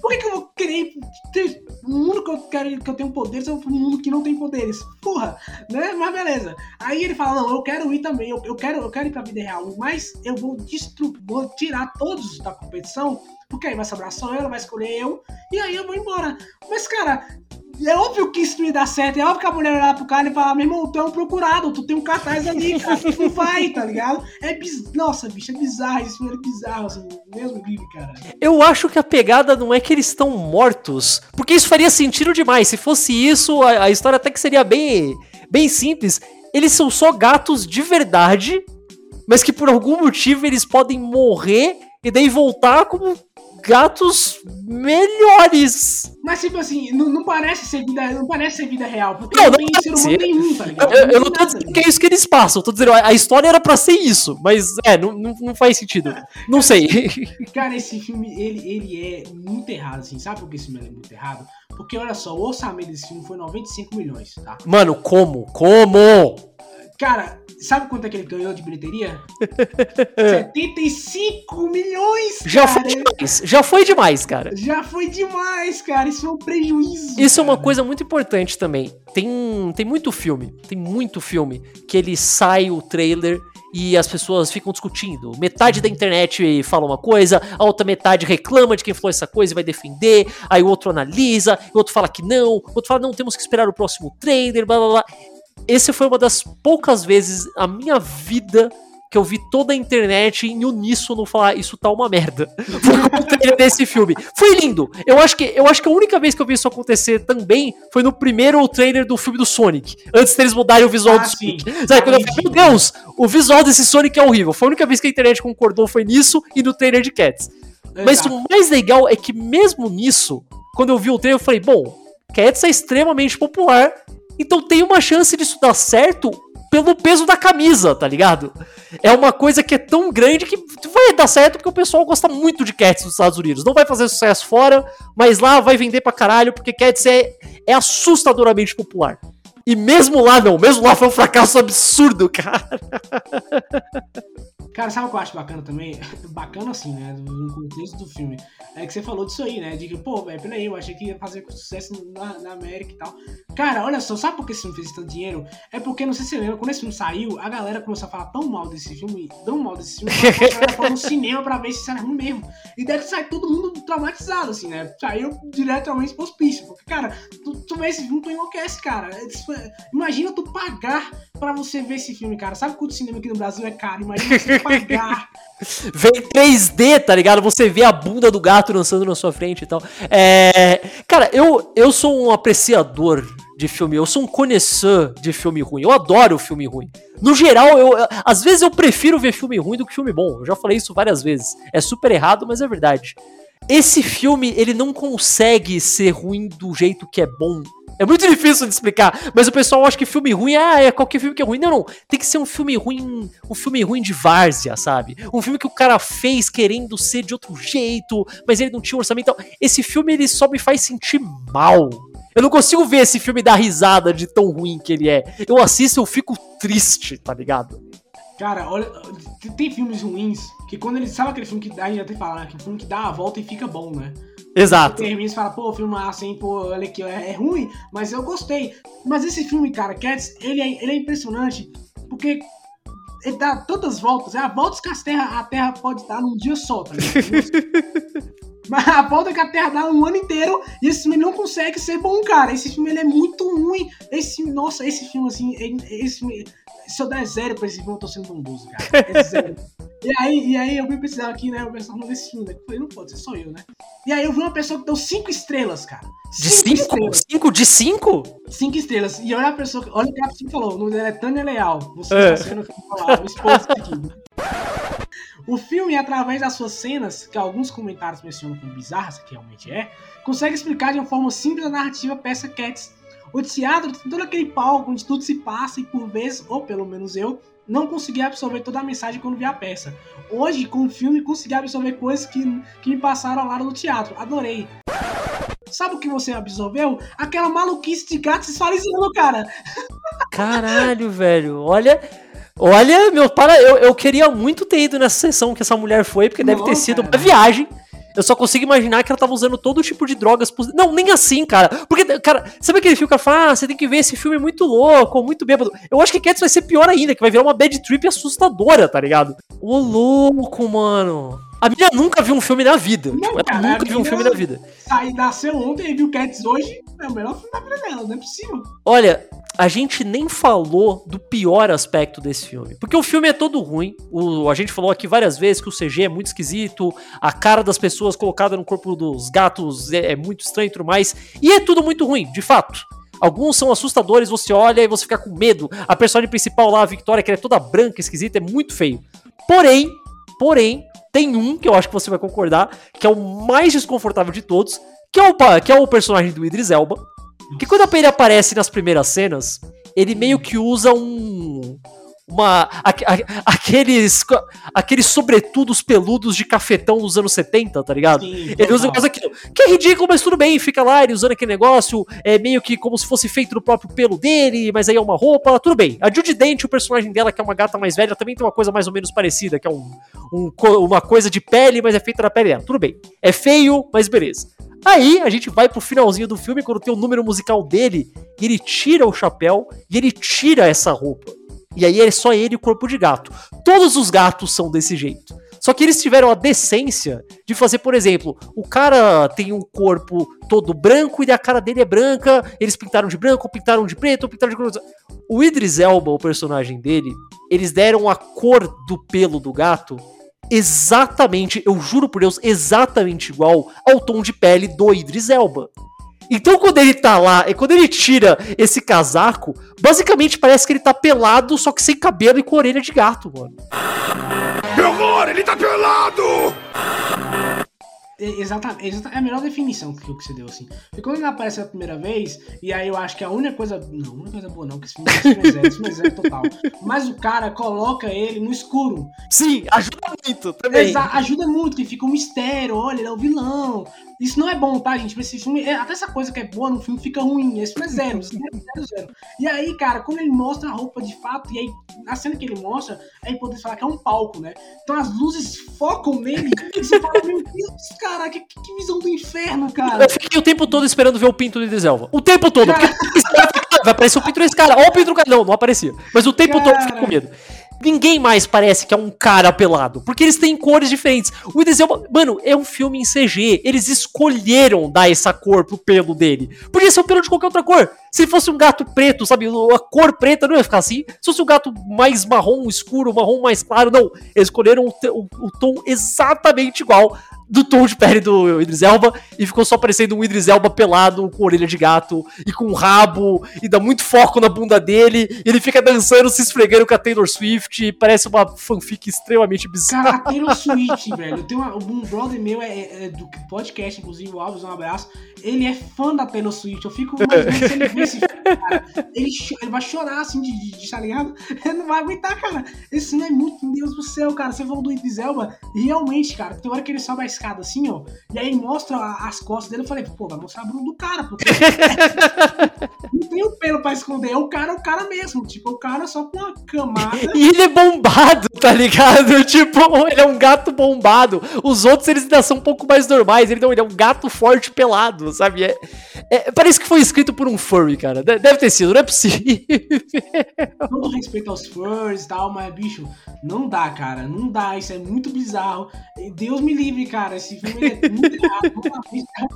Por que, que eu vou querer ter um mundo que eu quero que eu tenho poderes, eu um mundo que não tem poderes? Porra, né? Mas beleza. Aí ele fala: Não, eu quero ir também, eu, eu, quero, eu quero ir pra vida real, mas eu vou, destru vou tirar todos da competição, porque aí vai sobrar só ela, vai escolher eu, e aí eu vou embora. Mas, cara, é óbvio que isso não ia dar certo. É óbvio que a mulher olhar pro cara e falar, meu irmão, tu é um procurado, tu tem um cartaz ali, cara. Tu não vai, tá ligado? É biz... Nossa, bicho, é bizarro. Isso é bizarro, assim, mesmo livre, cara. Eu acho que a pegada não é que eles estão mortos. Porque isso faria sentido demais. Se fosse isso, a, a história até que seria bem, bem simples. Eles são só gatos de verdade, mas que por algum motivo eles podem morrer e daí voltar como gatos melhores. Mas, tipo assim, não, não, parece ser vida, não parece ser vida real. Porque não, não, tem ser humano nenhum, tá ligado? Eu, eu não, tô dizendo que é isso que eles passam. Eu tô dizendo, a história era pra ser isso. Mas, é, não, não, não faz sentido. Não sei. Cara, esse filme, ele, ele é muito errado, assim. Sabe por que esse filme é muito errado? Porque, olha só, o orçamento desse filme foi 95 milhões, tá? Mano, como? Como? Cara, sabe quanto é que ele ganhou de bilheteria? 75 milhões! Já foi demais, já foi demais, cara. Já foi demais, cara. Isso é um prejuízo. Isso cara. é uma coisa muito importante também. Tem, tem muito filme, tem muito filme que ele sai o trailer e as pessoas ficam discutindo. Metade da internet fala uma coisa, a outra metade reclama de quem falou essa coisa e vai defender, aí o outro analisa, o outro fala que não, o outro fala, não, temos que esperar o próximo trailer, blá blá blá esse foi uma das poucas vezes na minha vida que eu vi toda a internet em uníssono falar isso tá uma merda. Foi o trailer desse filme. Foi lindo. Eu acho que eu acho que a única vez que eu vi isso acontecer também foi no primeiro trailer do filme do Sonic, antes deles mudarem o visual ah, do Sonic. Sabe, quando eu falei, meu Deus, o visual desse Sonic é horrível. Foi a única vez que a internet concordou foi nisso e no trailer de Cats. Mas o mais legal é que mesmo nisso, quando eu vi o trailer, eu falei, bom, Cats é extremamente popular então tem uma chance disso dar certo pelo peso da camisa, tá ligado? É uma coisa que é tão grande que vai dar certo porque o pessoal gosta muito de Cats nos Estados Unidos. Não vai fazer sucesso fora, mas lá vai vender pra caralho porque Cats é, é assustadoramente popular. E mesmo lá não, mesmo lá foi um fracasso absurdo, cara. Cara, sabe o que eu acho bacana também? Bacana assim, né? No contexto do filme. É que você falou disso aí, né? De que, pô, velho, peraí, eu achei que ia fazer sucesso na, na, América e tal. Cara, olha só, sabe por que esse filme fez tanto dinheiro? É porque, não sei se você lembra, quando esse filme saiu, a galera começou a falar tão mal desse filme, tão mal desse filme, que a galera foi no cinema pra ver se isso era ruim mesmo. E deve sair todo mundo traumatizado, assim, né? Saiu diretamente pro hospício. Porque, cara, tu, tu vê esse filme, tu enlouquece, cara. Imagina tu pagar pra você ver esse filme, cara. Sabe quanto cinema aqui no Brasil é caro? Imagina você Vem 3D, tá ligado? Você vê a bunda do gato dançando na sua frente e tal. É... Cara, eu, eu sou um apreciador de filme, eu sou um conhecedor de filme ruim. Eu adoro filme ruim. No geral, eu, às vezes eu prefiro ver filme ruim do que filme bom. Eu já falei isso várias vezes. É super errado, mas é verdade. Esse filme, ele não consegue ser ruim do jeito que é bom é muito difícil de explicar, mas o pessoal acha que filme ruim ah, é qualquer filme que é ruim. Não, não. Tem que ser um filme ruim, um filme ruim de várzea, sabe? Um filme que o cara fez querendo ser de outro jeito, mas ele não tinha orçamento. Então, esse filme ele só me faz sentir mal. Eu não consigo ver esse filme dar risada de tão ruim que ele é. Eu assisto eu fico triste, tá ligado? Cara, olha, tem filmes ruins que quando ele sabe aquele filme que a gente já tem falado, né? aquele filme que dá a volta e fica bom, né? Exato. Você termina e fala, pô, filme massa, hein, pô, olha aqui, é, é, ruim, mas eu gostei. Mas esse filme, cara, Cats, ele é, ele é impressionante, porque ele dá tantas voltas, é a volta que a terra, a terra pode dar num dia só, tá ligado? Mas a volta que a Terra dá um ano inteiro e esse filme não consegue ser bom, cara. Esse filme ele é muito ruim. Esse nossa, esse filme assim, esse filme, se eu der zero pra esse filme, eu tô sendo bondoso, cara. É zero. e, aí, e aí eu vim pesquisar aqui, né? O pessoal desse filme, né? Eu falei, não pode ser só eu, né? E aí eu vi uma pessoa que deu cinco estrelas, cara. De cinco? estrelas. Cinco de cinco? Cinco estrelas. E olha a pessoa, que- olha o que a pessoa falou. O nome dela é Tânia Leal. Você É. está sendo falar, o esposo aqui. O filme, através das suas cenas, que alguns comentários mencionam como bizarras, que realmente é, consegue explicar de uma forma simples a narrativa peça Cats. O teatro tem todo aquele palco onde tudo se passa e por vezes, ou pelo menos eu, não consegui absorver toda a mensagem quando vi a peça. Hoje, com o filme, consegui absorver coisas que, que me passaram ao lado do teatro. Adorei. Sabe o que você absorveu? Aquela maluquice de gato se esfarizando, cara. Caralho, velho. Olha. Olha, meu, para. Eu, eu queria muito ter ido nessa sessão que essa mulher foi, porque deve ter sido cara. uma viagem. Eu só consigo imaginar que ela tava usando todo tipo de drogas. pos- Não, nem assim, cara. Porque, cara, sabe aquele filme que ela fala, ah, você tem que ver esse filme muito louco, ou muito bêbado. Eu acho que Cats vai ser pior ainda, que vai virar uma bad trip assustadora, tá ligado? Ô, louco, mano. A minha nunca viu um filme na vida. Não, Tipo, cara, nunca viu um filme na vida. Aí nasceu ontem e viu Cats hoje. É o melhor filme da vida dela, não é possível. Olha, a gente nem falou do pior aspecto desse filme. Porque o filme é todo ruim. O, a gente falou aqui várias vezes que o CG é muito esquisito, a cara das pessoas colocada no corpo dos gatos é, é muito estranho e tudo mais. E é tudo muito ruim, de fato. Alguns são assustadores, você olha e você fica com medo. A personagem principal lá, a Victoria, que ela é toda branca, esquisita, é muito feio. Porém, porém, tem um que eu acho que você vai concordar, que é o mais desconfortável de todos, que é o, que é o personagem do Idris Elba. Que quando ele aparece nas primeiras cenas, ele meio que usa um. Uma. aque- a- aqueles. Aqueles sobretudos peludos de cafetão dos anos 70, tá ligado? Sim, Ele usa coisa aquilo. Que é ridículo, mas tudo bem. Fica lá, ele usando aquele negócio, é meio que como se fosse feito do próprio pelo dele, mas aí é uma roupa, tudo bem. A Judy Dent, o personagem dela, que é uma gata mais velha, também tem uma coisa mais ou menos parecida, que é um, um uma coisa de pele, mas é feita da pele dela. Tudo bem. É feio, mas beleza. Aí a gente vai pro finalzinho do filme, quando tem o número musical dele, e ele tira o chapéu e ele tira essa roupa. E aí é só ele e o corpo de gato. Todos os gatos são desse jeito. Só que eles tiveram a decência de fazer, por exemplo, o cara tem um corpo todo branco e a cara dele é branca, eles pintaram de branco, pintaram de preto, pintaram de cor. O Idris Elba, o personagem dele, eles deram a cor do pelo do gato exatamente, eu juro por Deus, exatamente igual ao tom de pele do Idris Elba. Então quando ele tá lá, e quando ele tira esse casaco, basicamente parece que ele tá pelado, só que sem cabelo e com orelha de gato, mano. Que horror! Ele tá pelado! É, Exatamente, exata- é a melhor definição que, que você deu, assim. Porque quando ele aparece a primeira vez, e aí eu acho que a única coisa. Não, a única coisa boa não, que esse filme, esse filme é zero, esse filme é zero total. Mas o cara coloca ele no escuro. Sim, ajuda muito também. Exa- ajuda muito, que fica um mistério, olha, ele é o vilão. Isso não é bom, tá, gente? Esse filme, é- até essa coisa que é boa no filme fica ruim. Esse filme é zero, zero, zero, zero. E aí, cara, quando ele mostra a roupa de fato, e aí, na cena que ele mostra, é importante falar que é um palco, né? Então as luzes focam nele e você fala, meu Deus, cara, que, que visão do inferno, cara. Eu fiquei o tempo todo esperando ver o pinto do Idris Elba. O tempo todo. Porque vai aparecer o pinto desse cara. Ó o pinto do cara. Não, não aparecia. Mas o tempo todo eu fiquei com medo. Ninguém mais parece que é um cara pelado. Porque eles têm cores diferentes. O Idris Elba... Mano, é um filme em CG. Eles escolheram dar essa cor pro pelo dele. Podia ser o pelo de qualquer outra cor. Se fosse um gato preto, sabe? A cor preta não ia ficar assim. Se fosse um gato mais marrom escuro, marrom mais claro, não. Eles escolheram o, o- o tom exatamente igual do tom de pele do Idris Elba e ficou só parecendo um Idris Elba pelado com orelha de gato e com um rabo e dá muito foco na bunda dele ele fica dançando, se esfregando com a Taylor Swift parece uma fanfic extremamente bizarra. Cara, a Taylor Swift, velho. Tenho uma- um brother meu é, é do podcast, inclusive, o Alves, um abraço. Ele é fã da Taylor Swift. Eu fico imaginando se ele cara. Ele, vai chorar, assim, de, de, de tá ligado? Ele não vai aguentar, cara. Esse filme é muito, meu Deus do céu, cara. Você falou do Idris Elba. Realmente, cara, tem hora que ele sobe a escada assim, ó. E aí mostra as costas dele. Eu falei, pô, vai mostrar a bunda do cara, porque não tem o pelo pra esconder. É o cara, é o cara mesmo. Tipo, o cara só com uma camada. E ele é bombado, tá ligado? Tipo, ele é um gato bombado. Os outros, eles ainda são um pouco mais normais. Ele não, ele é um gato forte pelado, sabe? É, É, parece que foi escrito por um furry, cara. De- Deve ter sido, não é possível. todo respeito aos furs e tal, mas, bicho, não dá, cara. Não dá, isso é muito bizarro. Deus me livre, cara. Esse filme é muito errado.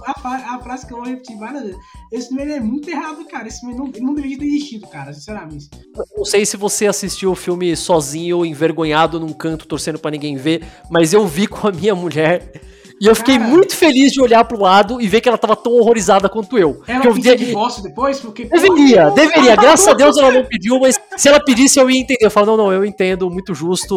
A, a frase que eu vou repetir várias vezes. Esse filme é muito errado, cara. Esse filme não, ele não deveria ter existido, cara, sinceramente. Não sei se você assistiu o filme sozinho, envergonhado num canto, torcendo pra ninguém ver, mas eu vi com a minha mulher. E eu fiquei Cara. muito feliz de olhar pro lado e ver que ela tava tão horrorizada quanto eu. Ela que eu pediu vi- divórcio depois, porque. Deveria, deveria. Graças a. Deus ela não pediu, mas se ela pedisse eu ia entender. Eu falo, não, não, eu entendo, muito justo.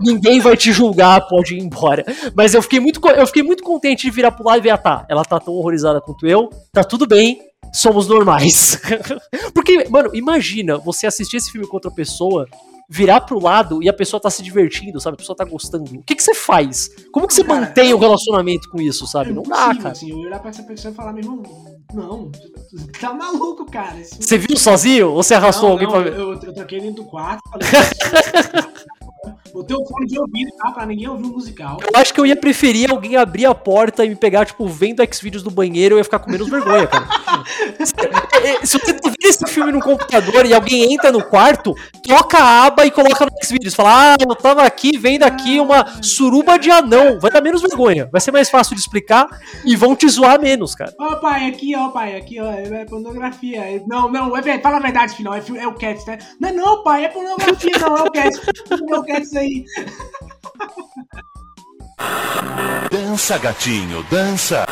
Ninguém vai te julgar, pode ir embora. Mas eu fiquei muito, eu fiquei muito contente de virar pro lado e ver, ah tá, ela tá tão horrorizada quanto eu, tá tudo bem, somos normais. Porque, mano, imagina você assistir esse filme com outra pessoa, virar pro lado e a pessoa tá se divertindo, sabe? A pessoa tá gostando. O que que você faz? Como que você Cara, mantém eu- o relacionamento com isso, sabe? É Não dá, cara. Assim, eu olhar pra essa pessoa e falar, meu irmão, não, tá maluco, cara. Filme- Você viu sozinho ou você arrastou alguém não, pra ver? Eu, eu troquei dentro do quarto, falei. Botei o fone de ouvido, tá? Pra ninguém ouvir o musical. Eu acho que eu ia preferir alguém abrir a porta e me pegar, tipo, vendo X-Vídeos do banheiro, eu ia ficar com menos vergonha, cara. Se- Se você tá vendo esse filme no computador e alguém entra no quarto, troca a aba e coloca no X-Vídeos. Fala, ah, eu tava aqui vendo aqui uma suruba de anão. Vai dar menos vergonha. Vai ser mais fácil de explicar e vão te zoar menos, cara. Ó, pai, aqui, ó, pai, aqui, ó, é pornografia. É- Não, não, é verdade, fala a verdade, filhão, é, é o Cats, né? Não, é não, pai, é pornografia, não, é o Cats. É o Cats aí. Dança, gatinho, dança.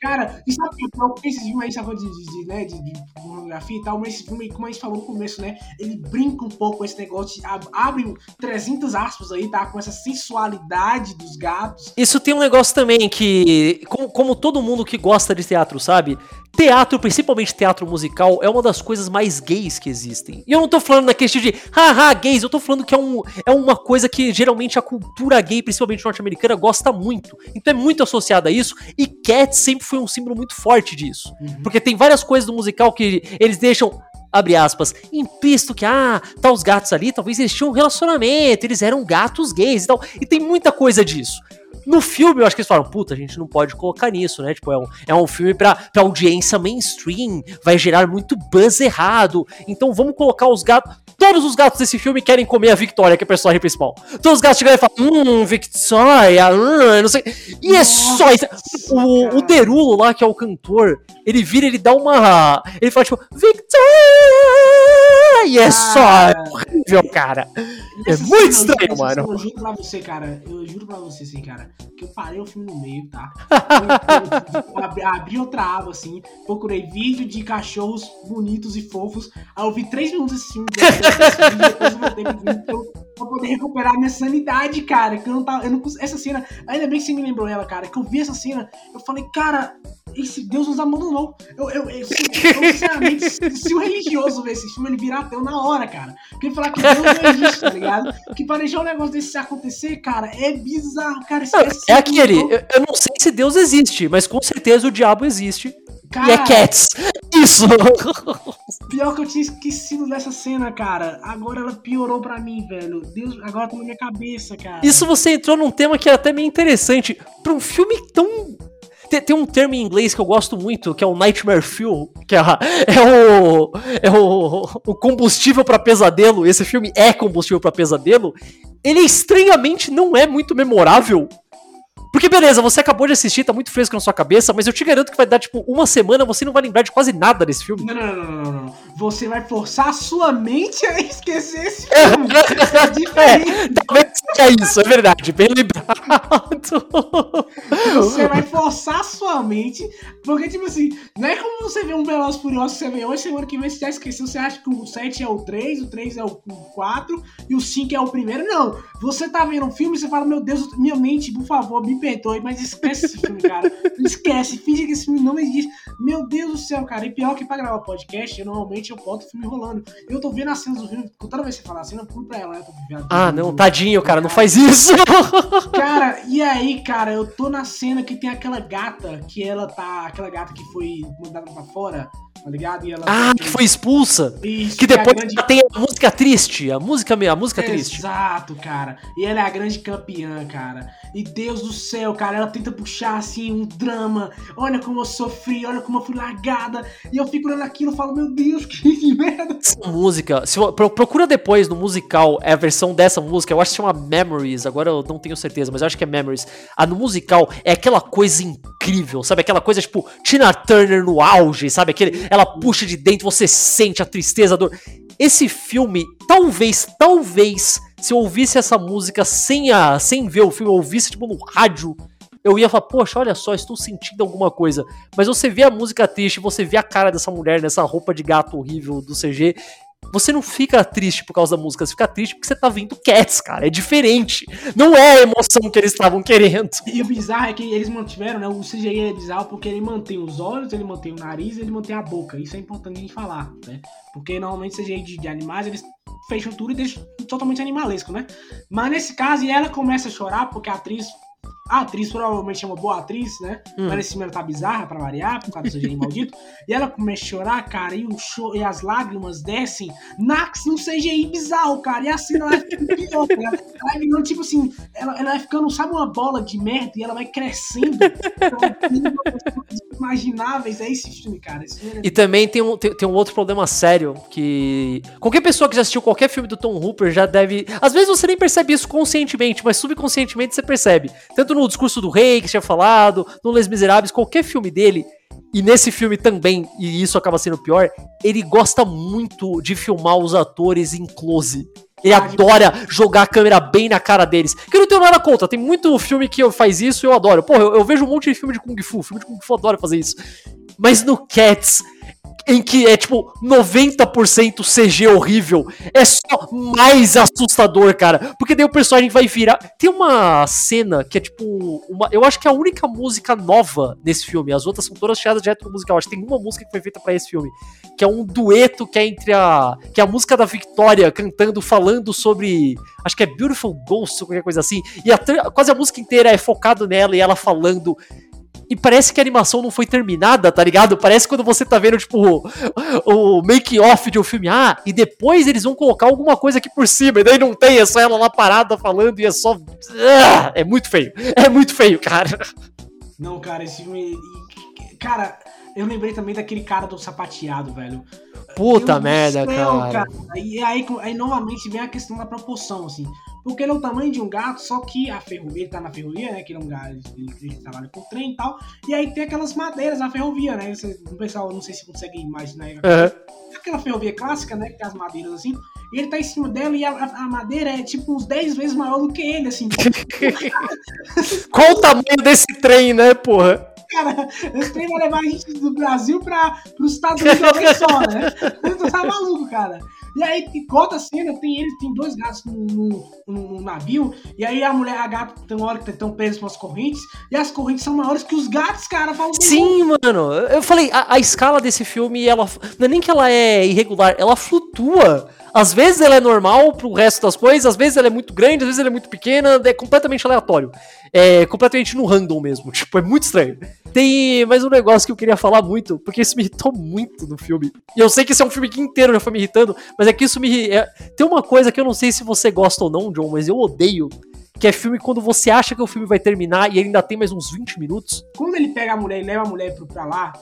Cara, e sabe que é? Porque esse filme aí, sabe, de, de, de, né, de, de pornografia e tal, mas como a gente falou no começo, né, ele brinca um pouco com esse negócio, de, ab- abre 300 aspas aí, tá, com essa sensualidade dos gatos. Isso tem um negócio também que, como, como todo mundo que gosta de teatro sabe, teatro, principalmente teatro musical, é uma das coisas mais gays que existem. E eu não tô falando naquele estilo de haha, gays, eu tô falando que é, um, é uma coisa que geralmente a cultura gay, principalmente norte-americana, gosta muito. Então é muito associada a isso, e Cats sempre foi um símbolo muito forte disso. Porque tem várias coisas do musical que eles deixam abre aspas, implícito que, ah, tá os gatos ali, talvez eles tinham um relacionamento, eles eram gatos gays e tal. E tem muita coisa disso. No filme, eu acho que eles falaram, puta, a gente não pode colocar nisso, né? Tipo, é um, é um filme pra, pra audiência mainstream, vai gerar muito buzz errado. Então vamos colocar os gatos. Todos os gatos desse filme querem comer a Victoria, que é a personagem principal. Todos os gatos chegam e falam, hum, Victoria, hum, não sei. E é só isso. O, o. Derulo lá, que é o cantor, ele vira, ele dá uma. Ele fala, tipo, Victoria! E é só Cara. horrível, cara. É muito cena, estranho, nessa mano. cena, Eu juro pra você, cara. Eu juro pra você, assim, cara. Que eu parei o filme no meio, tá? Eu, eu abri, abri outra aba, assim. Procurei vídeo de cachorros bonitos e fofos. Aí eu vi três minutos desse filme. Depois, depois eu voltei pro vídeo pra poder recuperar minha sanidade, cara. Que eu não tava. Eu não, essa cena. Ainda bem que você me lembrou ela, cara. Que eu vi essa cena. Eu falei, cara. Esse Deus nos abandonou. Eu, eu, eu, eu, sinceramente, se, o religioso ver esse filme, ele virar ateu na hora, cara. Porque ele falar que Deus não existe, tá ligado? Que pra deixar um negócio desse acontecer, cara, é bizarro, cara. Não, é aquele. Eu, eu não sei se Deus existe, mas com certeza o diabo existe. Cara, e é Cats. Isso! pior que eu tinha esquecido dessa cena, cara. Agora ela piorou pra mim, velho. Deus, agora tá na minha cabeça, cara. Isso você entrou num tema que é até meio interessante. Pra um filme tão. Tem, tem um termo em inglês que eu gosto muito, que é o Nightmare Fuel, que é, é o. É o, o combustível pra pesadelo. Esse filme é combustível pra pesadelo. Ele estranhamente não é muito memorável. Porque beleza, você acabou de assistir, tá muito fresco na sua cabeça, mas eu te garanto que vai dar tipo uma semana, você não vai lembrar de quase nada desse filme. Não, não, não, não, não. Você vai forçar a sua mente a esquecer esse filme. É. Talvez seja isso, é verdade, bem lembrado. Você vai forçar a sua mente. Porque, tipo assim, não é como você vê um Veloz Furioso que você vê hoje, semana que vem você já esqueceu. Você acha que o 7 é o 3, o 3 é o 4 e o 5 é o primeiro. Não. Você tá vendo um filme e você fala, meu Deus, minha mente, por favor, me perdoe, mas esquece esse filme, cara. Esquece, finge que esse filme não existe. Meu Deus do céu, cara. E pior que pra gravar podcast, eu normalmente eu boto o filme rolando. Eu tô vendo as cenas do filme, toda vez que você fala a cena, eu pulo pra ela? Eu tô Ah, não, tadinho, cara, não faz isso. Cara, e aí, cara, eu tô na cena que tem aquela gata que ela tá. Aquela gata que foi mandada pra fora, tá ligado? E ela Ah, que foi expulsa. Isso, Que é a depois grande- tem a música triste. A música, a música triste. Exato, cara. E ela é a grande campeã, cara. E Deus do céu, cara, ela tenta puxar assim um drama. Olha como eu sofri, olha como eu fui largada. E eu fico olhando aquilo e falo, meu Deus, que merda. Essa música, se, pro- procura depois no musical é a versão dessa música, eu acho que chama Memories, agora eu não tenho certeza, mas eu acho que é Memories. A no musical é aquela coisa incrível, sabe? Aquela coisa tipo Tina Turner no auge, sabe? Aquele, ela puxa de dentro, você sente a tristeza, a dor. Esse filme, talvez, talvez, se eu ouvisse essa música sem, a, sem ver o filme, eu ouvisse tipo no rádio, eu ia falar, poxa, olha só, estou sentindo alguma coisa. Mas você vê a música triste, você vê a cara dessa mulher nessa roupa de gato horrível do CG, você não fica triste por causa da música, você fica triste porque você tá vendo Cats, cara. É diferente. Não é a emoção que eles estavam querendo. E o bizarro é que eles mantiveram, né? O CGI é bizarro porque ele mantém os olhos, ele mantém o nariz, ele mantém a boca. Isso é importante a gente falar, né? Porque normalmente CGI de, de animais, eles fecham tudo e deixam totalmente animalesco, né? Mas nesse caso, ela começa a chorar porque a atriz. A atriz provavelmente é uma boa atriz, né? Hum. Mas ela tá bizarra pra variar, por causa do CGI maldito. E ela começa a chorar, cara, e, o cho- e as lágrimas descem na, no CGI bizarro, cara. E assim ela vai ficando pior? Ela vai virando, tipo assim, ela, ela vai ficando, sabe, uma bola de merda e ela vai crescendo. imagináveis. É esse filme, cara. Esse filme é E também tem um, tem, tem um outro problema sério que. Qualquer pessoa que já assistiu qualquer filme do Tom Hooper já deve. Às vezes você nem percebe isso conscientemente, mas subconscientemente você percebe. Tanto no discurso do rei que tinha falado, no Les Miseráveis, qualquer filme dele. E nesse filme também, e isso acaba sendo pior, ele gosta muito de filmar os atores em close. Ele Ah, adora jogar a câmera bem na cara deles. Que eu não tenho nada contra. Tem muito filme que faz isso e eu adoro. Porra, eu, eu vejo um monte de filme de Kung Fu. Filme de Kung Fu eu adoro fazer isso. Mas no Cats, em que é tipo 90% CG horrível, é só mais assustador, cara. Porque daí o personagem vai virar. Tem uma cena que é tipo. Uma... Eu acho que é a única música nova nesse filme. As outras são todas tiradas direto do musical. Acho que tem uma música que foi feita pra esse filme. Que é um dueto que é entre a. Que é a música da Victoria cantando, falando sobre. Acho que é Beautiful Ghost ou qualquer coisa assim. E a quase a música inteira é focado nela e ela falando. E parece que a animação não foi terminada, tá ligado? Parece quando você tá vendo, tipo, o, o make-off de um filme. Ah, e depois eles vão colocar alguma coisa aqui por cima. E daí não tem, é só ela lá parada falando e é só. Ah, é muito feio. É muito feio, cara. Não, cara, esse filme. Cara, eu lembrei também daquele cara do sapateado, velho. Puta Deus merda, céu, cara. E aí, aí, novamente vem a questão da proporção, assim. Porque ele é o tamanho de um gato, só que a ferrovia, ele tá na ferrovia, né? Que ele é um gato, ele, ele trabalha com trem e tal. E aí tem aquelas madeiras na ferrovia, né? Você- O pessoal, não sei se consegue imaginar. Aham. Aquela ferrovia clássica, né? Que tem as madeiras assim. E ele tá em cima dela e a, a- madeira é tipo uns 10 vezes maior do que ele, assim. Qual o tamanho desse trem, né, porra? Cara, esse trem vai levar a gente do Brasil para os Estados Unidos só, né? Tu tá maluco, cara. E aí, corta a cena, tem ele, tem dois gatos no, no- no- navio, e aí a mulher, a gata, tem uma hora que estão presos pelas correntes, e as correntes são maiores que os gatos, cara. Falam, Sim, mano. Eu falei, a, a escala desse filme, ela. Não é nem que ela é irregular, ela flutua. Às vezes ela é normal pro resto das coisas, às vezes ela é muito grande, às vezes ela é muito pequena, é completamente aleatório. É completamente no random mesmo. Tipo, é muito estranho. Tem mais um negócio que eu queria falar muito, porque isso me irritou muito no filme. E eu sei que esse é um filme que inteiro já foi me irritando, mas é que isso me. é- Tem uma coisa que eu não sei se você gosta ou não, John, mas eu odeio. Que é filme quando você acha que o filme vai terminar e ele ainda tem mais uns 20 minutos. Quando ele pega a mulher e leva a mulher pro, pra lá,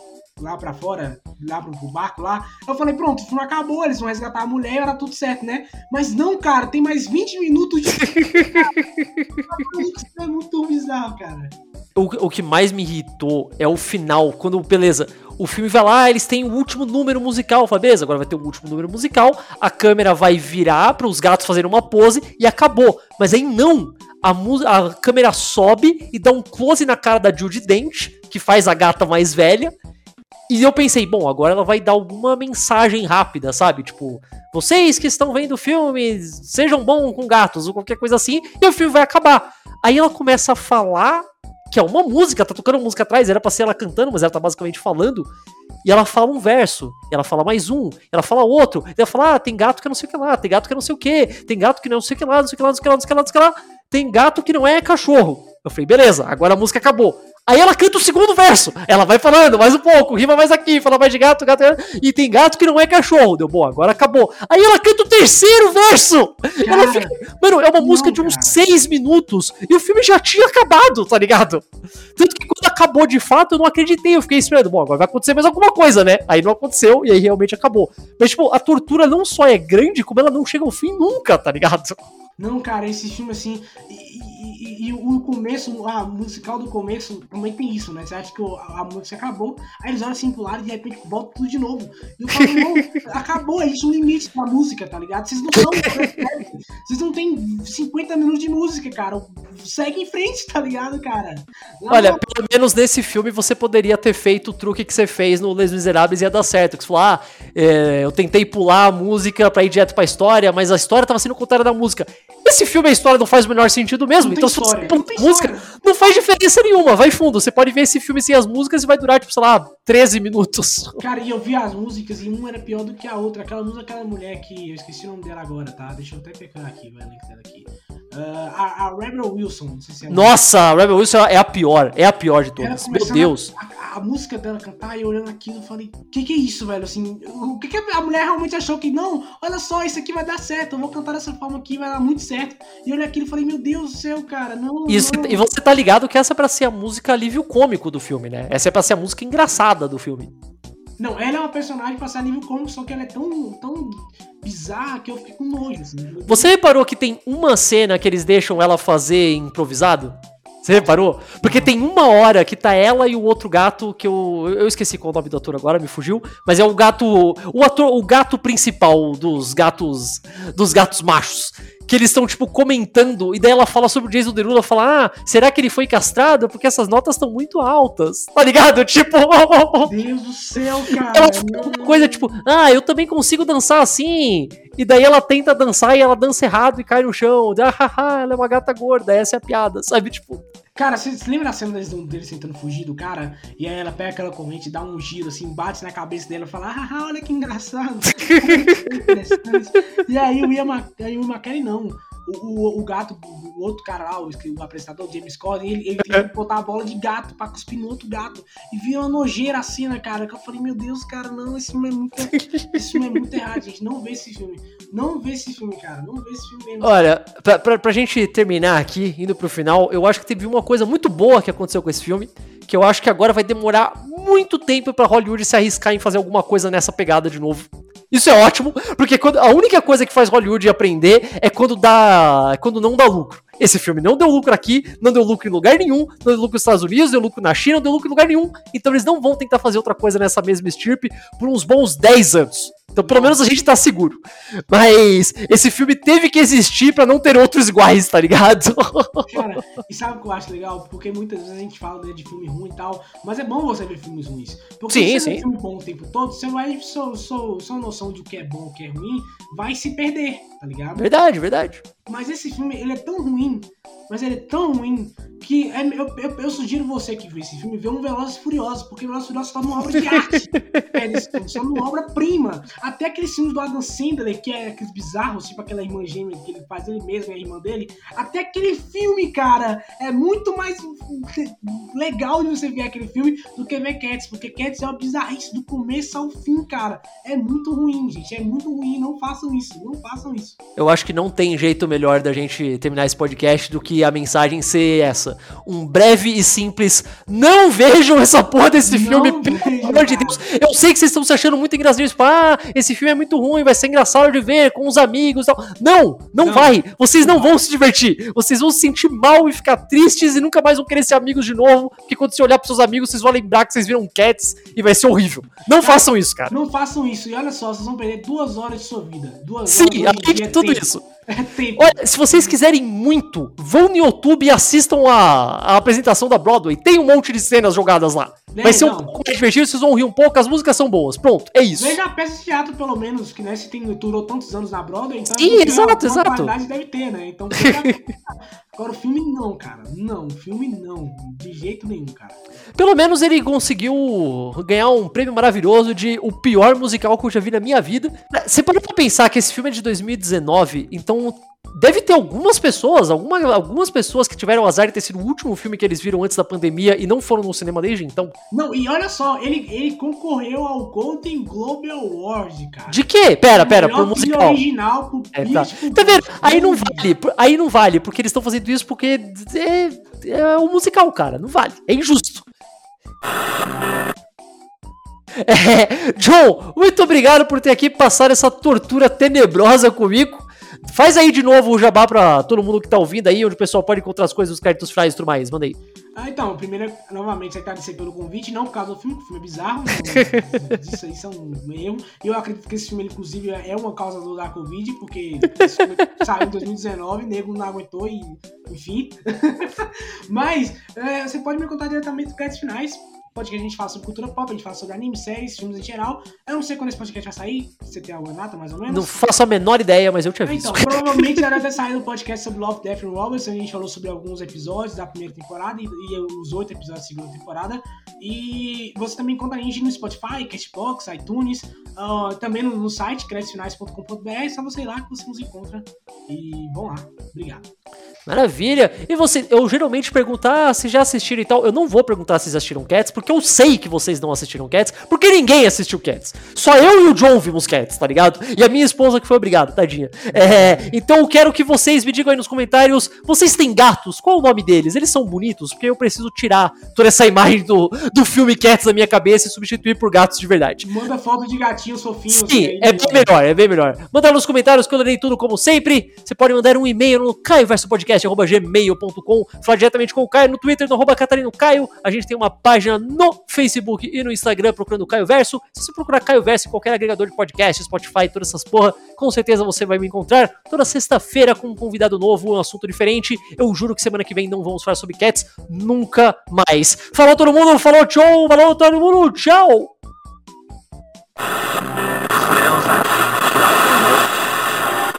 lá pra fora, lá pro, pro barco lá, eu falei, pronto, o filme acabou, eles vão resgatar a mulher, era tudo certo, né? Mas não, cara, tem mais 20 minutos de. Isso é muito bizarro, cara. O, o que mais me irritou é o final, quando, beleza, o filme vai lá, eles têm o último número musical, fala, beleza, agora vai ter o último número musical, a câmera vai virar para os gatos fazerem uma pose e acabou. Mas aí não, a, a câmera sobe e dá um close na cara da Judy Dent, que faz a gata mais velha, e eu pensei, bom, agora ela vai dar alguma mensagem rápida, sabe? Tipo, vocês que estão vendo o filme, sejam bons com gatos, ou qualquer coisa assim, e o filme vai acabar. Aí ela começa a falar que é uma música, tá tocando música atrás, era pra ser ela cantando, mas ela tá basicamente falando. E ela fala um verso, ela fala mais um, ela fala outro, ela fala: ah, tem gato que não sei o que lá, tem gato que não sei o que, tem gato que não sei o que lá, não sei o que lá, não sei o que lá, não sei o que lá, tem gato que não é cachorro. Eu falei, beleza, agora a música acabou. Aí ela canta o segundo verso. Ela vai falando mais um pouco, rima mais aqui, fala mais de gato, gato. E tem gato que não é cachorro. Deu bom, agora acabou. Aí ela canta o terceiro verso. Ela fica... Mano, é uma não, música de uns cara. seis minutos e o filme já tinha acabado, tá ligado? Tanto que quando acabou de fato, eu não acreditei. Eu fiquei esperando, bom, agora vai acontecer mais alguma coisa, né? Aí não aconteceu e aí realmente acabou. Mas, tipo, a tortura não só é grande, como ela não chega ao fim nunca, tá ligado? Não, cara, esse filme assim. E, e- e o começo, a musical do começo também tem isso, né? Você acha que o- a, a música acabou, aí eles olham assim pro lado e de repente volta tudo de novo. E eu falo, não, acabou, existe um limite pra música, tá ligado? Vocês não são. Vocês não têm 50 minutos de música, cara. Segue em frente, tá ligado, cara? Lá Olha, pelo menos nesse filme você poderia ter feito o truque que você fez no Les Miserables e ia dar certo. Que você falou, ah, é, eu tentei pular a música pra ir direto pra história, mas a história tava sendo contrária da música. Esse filme, a história não faz o menor sentido mesmo. Então, história, não tem música, história. não faz diferença nenhuma. Vai fundo. Você pode ver esse filme sem as músicas e vai durar, tipo, sei lá, 13 minutos. Cara, e eu vi as músicas e uma era pior do que a outra. Aquela música daquela mulher que. Eu esqueci o nome dela agora, tá? Deixa eu até pegar aqui, vai link dela aqui. Ah, a, a Rebel Wilson, se é. Nossa, a Rebel Wilson é a pior. É a pior de todas. Meu Deus. A, a música dela cantar e olhando aquilo, eu falei, que que é isso, velho? Assim, o que que a mulher realmente achou que, não, olha só, isso aqui vai dar certo, eu vou cantar dessa forma aqui, vai dar muito certo. E eu olhei aquilo e falei, meu Deus do céu, cara, não. Isso, não. e você tá ligado que essa é pra ser a música alívio cômico do filme, né? Essa é pra ser a música engraçada do filme. Não, ela é uma personagem pra ser nível cômico, só que ela é tão, tão bizarra que eu com nojo, assim. Você reparou que tem uma cena que eles deixam ela fazer improvisado? Você reparou? Porque tem uma hora que tá ela e o outro gato que eu. Eu esqueci qual é o nome do ator agora, me fugiu. Mas é o gato. O ator, o gato principal dos gatos. Dos gatos machos. Que eles estão, tipo, comentando, e daí ela fala sobre o Jason Derulo, ela fala, ah, será que ele foi castrado? Porque essas notas estão muito altas. Tá ligado? Tipo. Deus do céu, cara. Ela uma coisa tipo, ah, eu também consigo dançar assim. E daí ela tenta dançar e ela dança errado e cai no chão. Ah, haha, ela é uma gata gorda, essa é a piada, sabe? Tipo, Cara, você lembra da cena deles, deles tentando fugir do cara? E aí ela pega aquela corrente, dá um giro assim, bate na cabeça dela e fala, ah, olha que engraçado. e aí o Ian, Ma- aí o McKellen não. O, o, o gato, o outro cara lá, o, o apresentador, James Corden, ele, ele tem que botar a bola de gato pra cuspir no outro gato. E vira uma nojeira a cena, cara. Que eu falei, meu Deus, cara, não, esse filme é muito. Esse filme é muito errado, gente. Não vê esse filme. Não vê esse filme, cara. Não vê esse filme mesmo. olha, pra, pra, pra gente terminar aqui, indo pro final, eu acho que teve uma coisa muito boa que aconteceu com esse filme. Que eu acho que agora vai demorar muito tempo pra Hollywood se arriscar em fazer alguma coisa nessa pegada de novo. Isso é ótimo, porque quando, a única coisa que faz Hollywood aprender é quando dá. é quando não dá lucro. Esse filme não deu lucro aqui, não deu lucro em lugar nenhum, não deu lucro nos Estados Unidos, deu lucro na China, não deu lucro em lugar nenhum. Então eles não vão tentar fazer outra coisa nessa mesma estirpe por uns bons 10 anos. Então pelo menos a gente tá seguro. Mas esse filme teve que existir pra não ter outros iguais, tá ligado? Cara, e sabe o que eu acho legal? Porque muitas vezes a gente fala né, de filme ruim e tal, mas é bom você ver filmes ruins. Porque Sim, se você sim. filme bom o tempo todo, você vai, sua, sua, sua noção de o que é bom e o que é ruim vai se perder, tá ligado? verdade, verdade. Mas esse filme, ele é tão ruim, mas ele é tão ruim, que é- eu, eu, eu sugiro você que vê esse filme, ver um Velozes Furiosos, porque Velozes Furiosos só uma obra de arte. é, filme, só uma obra-prima. Até aqueles filmes do Adam Sandler, que é aqueles bizarros, tipo aquela irmã gêmea que ele faz ele mesmo e a irmã dele, até aquele filme, cara, é muito mais legal de você ver aquele filme do que ver Cats, porque Cats é uma bizarrice do começo ao fim, cara. É muito ruim, gente, é muito ruim, não façam isso, não façam isso. Eu acho que não tem jeito melhor da gente terminar esse podcast do que a mensagem ser essa. Um breve e simples. Não vejam essa porra desse Não filme, pelo vejam, amor de. Deus. Eu sei que vocês estão se achando muito engraçados. Tipo, ah, esse filme é muito ruim, vai ser engraçado de ver com os amigos e tal. Não, não, Não. vai. Vocês não vão se divertir. Vocês vão se sentir mal e ficar tristes e nunca mais vão querer ser amigos de novo. Porque quando você olhar pros seus amigos, vocês vão lembrar que vocês viram Cats e vai ser horrível. Não façam isso, cara. Não façam isso. E olha só, vocês vão perder duas horas de sua vida. Duas Sim, horas além de é tudo tempo. isso. É tempo. Olha, se vocês quiserem muito, vão no YouTube e assistam a, a apresentação da Broadway. Tem um monte de cenas jogadas lá. Vai ser um Legal. pouco mais divertido, vocês vão rir um pouco, as músicas são boas. Pronto, é isso. Veja a peça de teatro, pelo menos, que né, se tem, durou tantos anos na Broadway, então Sim, exato, exato. qualidade deve ter, né? Então, agora o filme não, cara. Não, o filme não. De jeito nenhum, cara. Pelo menos ele conseguiu ganhar um prêmio maravilhoso de o pior musical que eu já vi na minha vida. Você parou pra pensar que esse filme é de 2019, então deve ter algumas pessoas, alguma, algumas pessoas que tiveram o azar de ter sido o último filme que eles viram antes da pandemia e não foram no cinema desde então. Não, e olha só, ele, ele concorreu ao Golden Globe Award, cara. De quê? Pera, pera, pro musical. original, pro É, tá. Tá vendo? Aí não vale. Aí não vale, porque eles estão fazendo isso porque é, é o musical, cara. Não vale. É injusto. É, John, muito obrigado por ter aqui passado essa tortura tenebrosa comigo. Faz aí de novo o jabá pra todo mundo que tá ouvindo aí, onde o pessoal pode encontrar as coisas, os créditos finais e tudo mais. Manda aí. Ah, então, primeiro, novamente, agradecer pelo convite, não por causa do filme, que o filme é bizarro, não, isso aí são um erro. E eu acredito que esse filme, inclusive, é uma causa do da Covid, porque esse filme saiu em 2019, nego não aguentou e, enfim. Mas, é, você pode me contar diretamente dos créditos finais. Que a gente fala sobre cultura pop, a gente fala sobre anime, séries, filmes em geral. Eu não sei quando esse podcast vai sair, você tem alguma data mais ou menos? Não faço a menor ideia, mas eu te aviso. Então, provavelmente já deve saído o podcast sobre Love, Death and Robots. A gente falou sobre alguns episódios da primeira temporada e, e os oito episódios da segunda temporada. E você também encontra a gente no Spotify, Cashbox, iTunes, ah, também no, no site creditfinais.com.br. É só você ir lá que você nos encontra. E vão lá. Obrigado. Maravilha! E você, eu geralmente pergunto ah, se já assistiram e tal. Eu não vou perguntar se assistiram Cats, porque eu sei que vocês não assistiram Cats, porque ninguém assistiu Cats. Só eu e o John vimos Cats, tá ligado? E a minha esposa que foi obrigada, tadinha. É, então eu quero que vocês me digam aí nos comentários: vocês têm gatos? Qual o nome deles? Eles são bonitos? Porque eu preciso tirar toda essa imagem do, do filme Cats da minha cabeça e substituir por gatos de verdade. Manda foto de gatinhos fofinhos. Sim, aí- é bem melhor, é bem melhor. Manda nos comentários que eu lerei tudo como sempre. Você pode mandar um e-mail no caioversopodcast.gmail.com Falar diretamente com o Caio no Twitter, no arroba Catarino Caio. A gente tem uma página no Facebook e no Instagram procurando Caio Verso. Se você procurar Caio Verso em qualquer agregador de podcast, Spotify, todas essas porra, com certeza você vai me encontrar toda sexta-feira com um convidado novo, um assunto diferente. Eu juro que semana que vem não vamos falar sobre cats nunca mais. Falou todo mundo, falou tchau, falou todo mundo, tchau!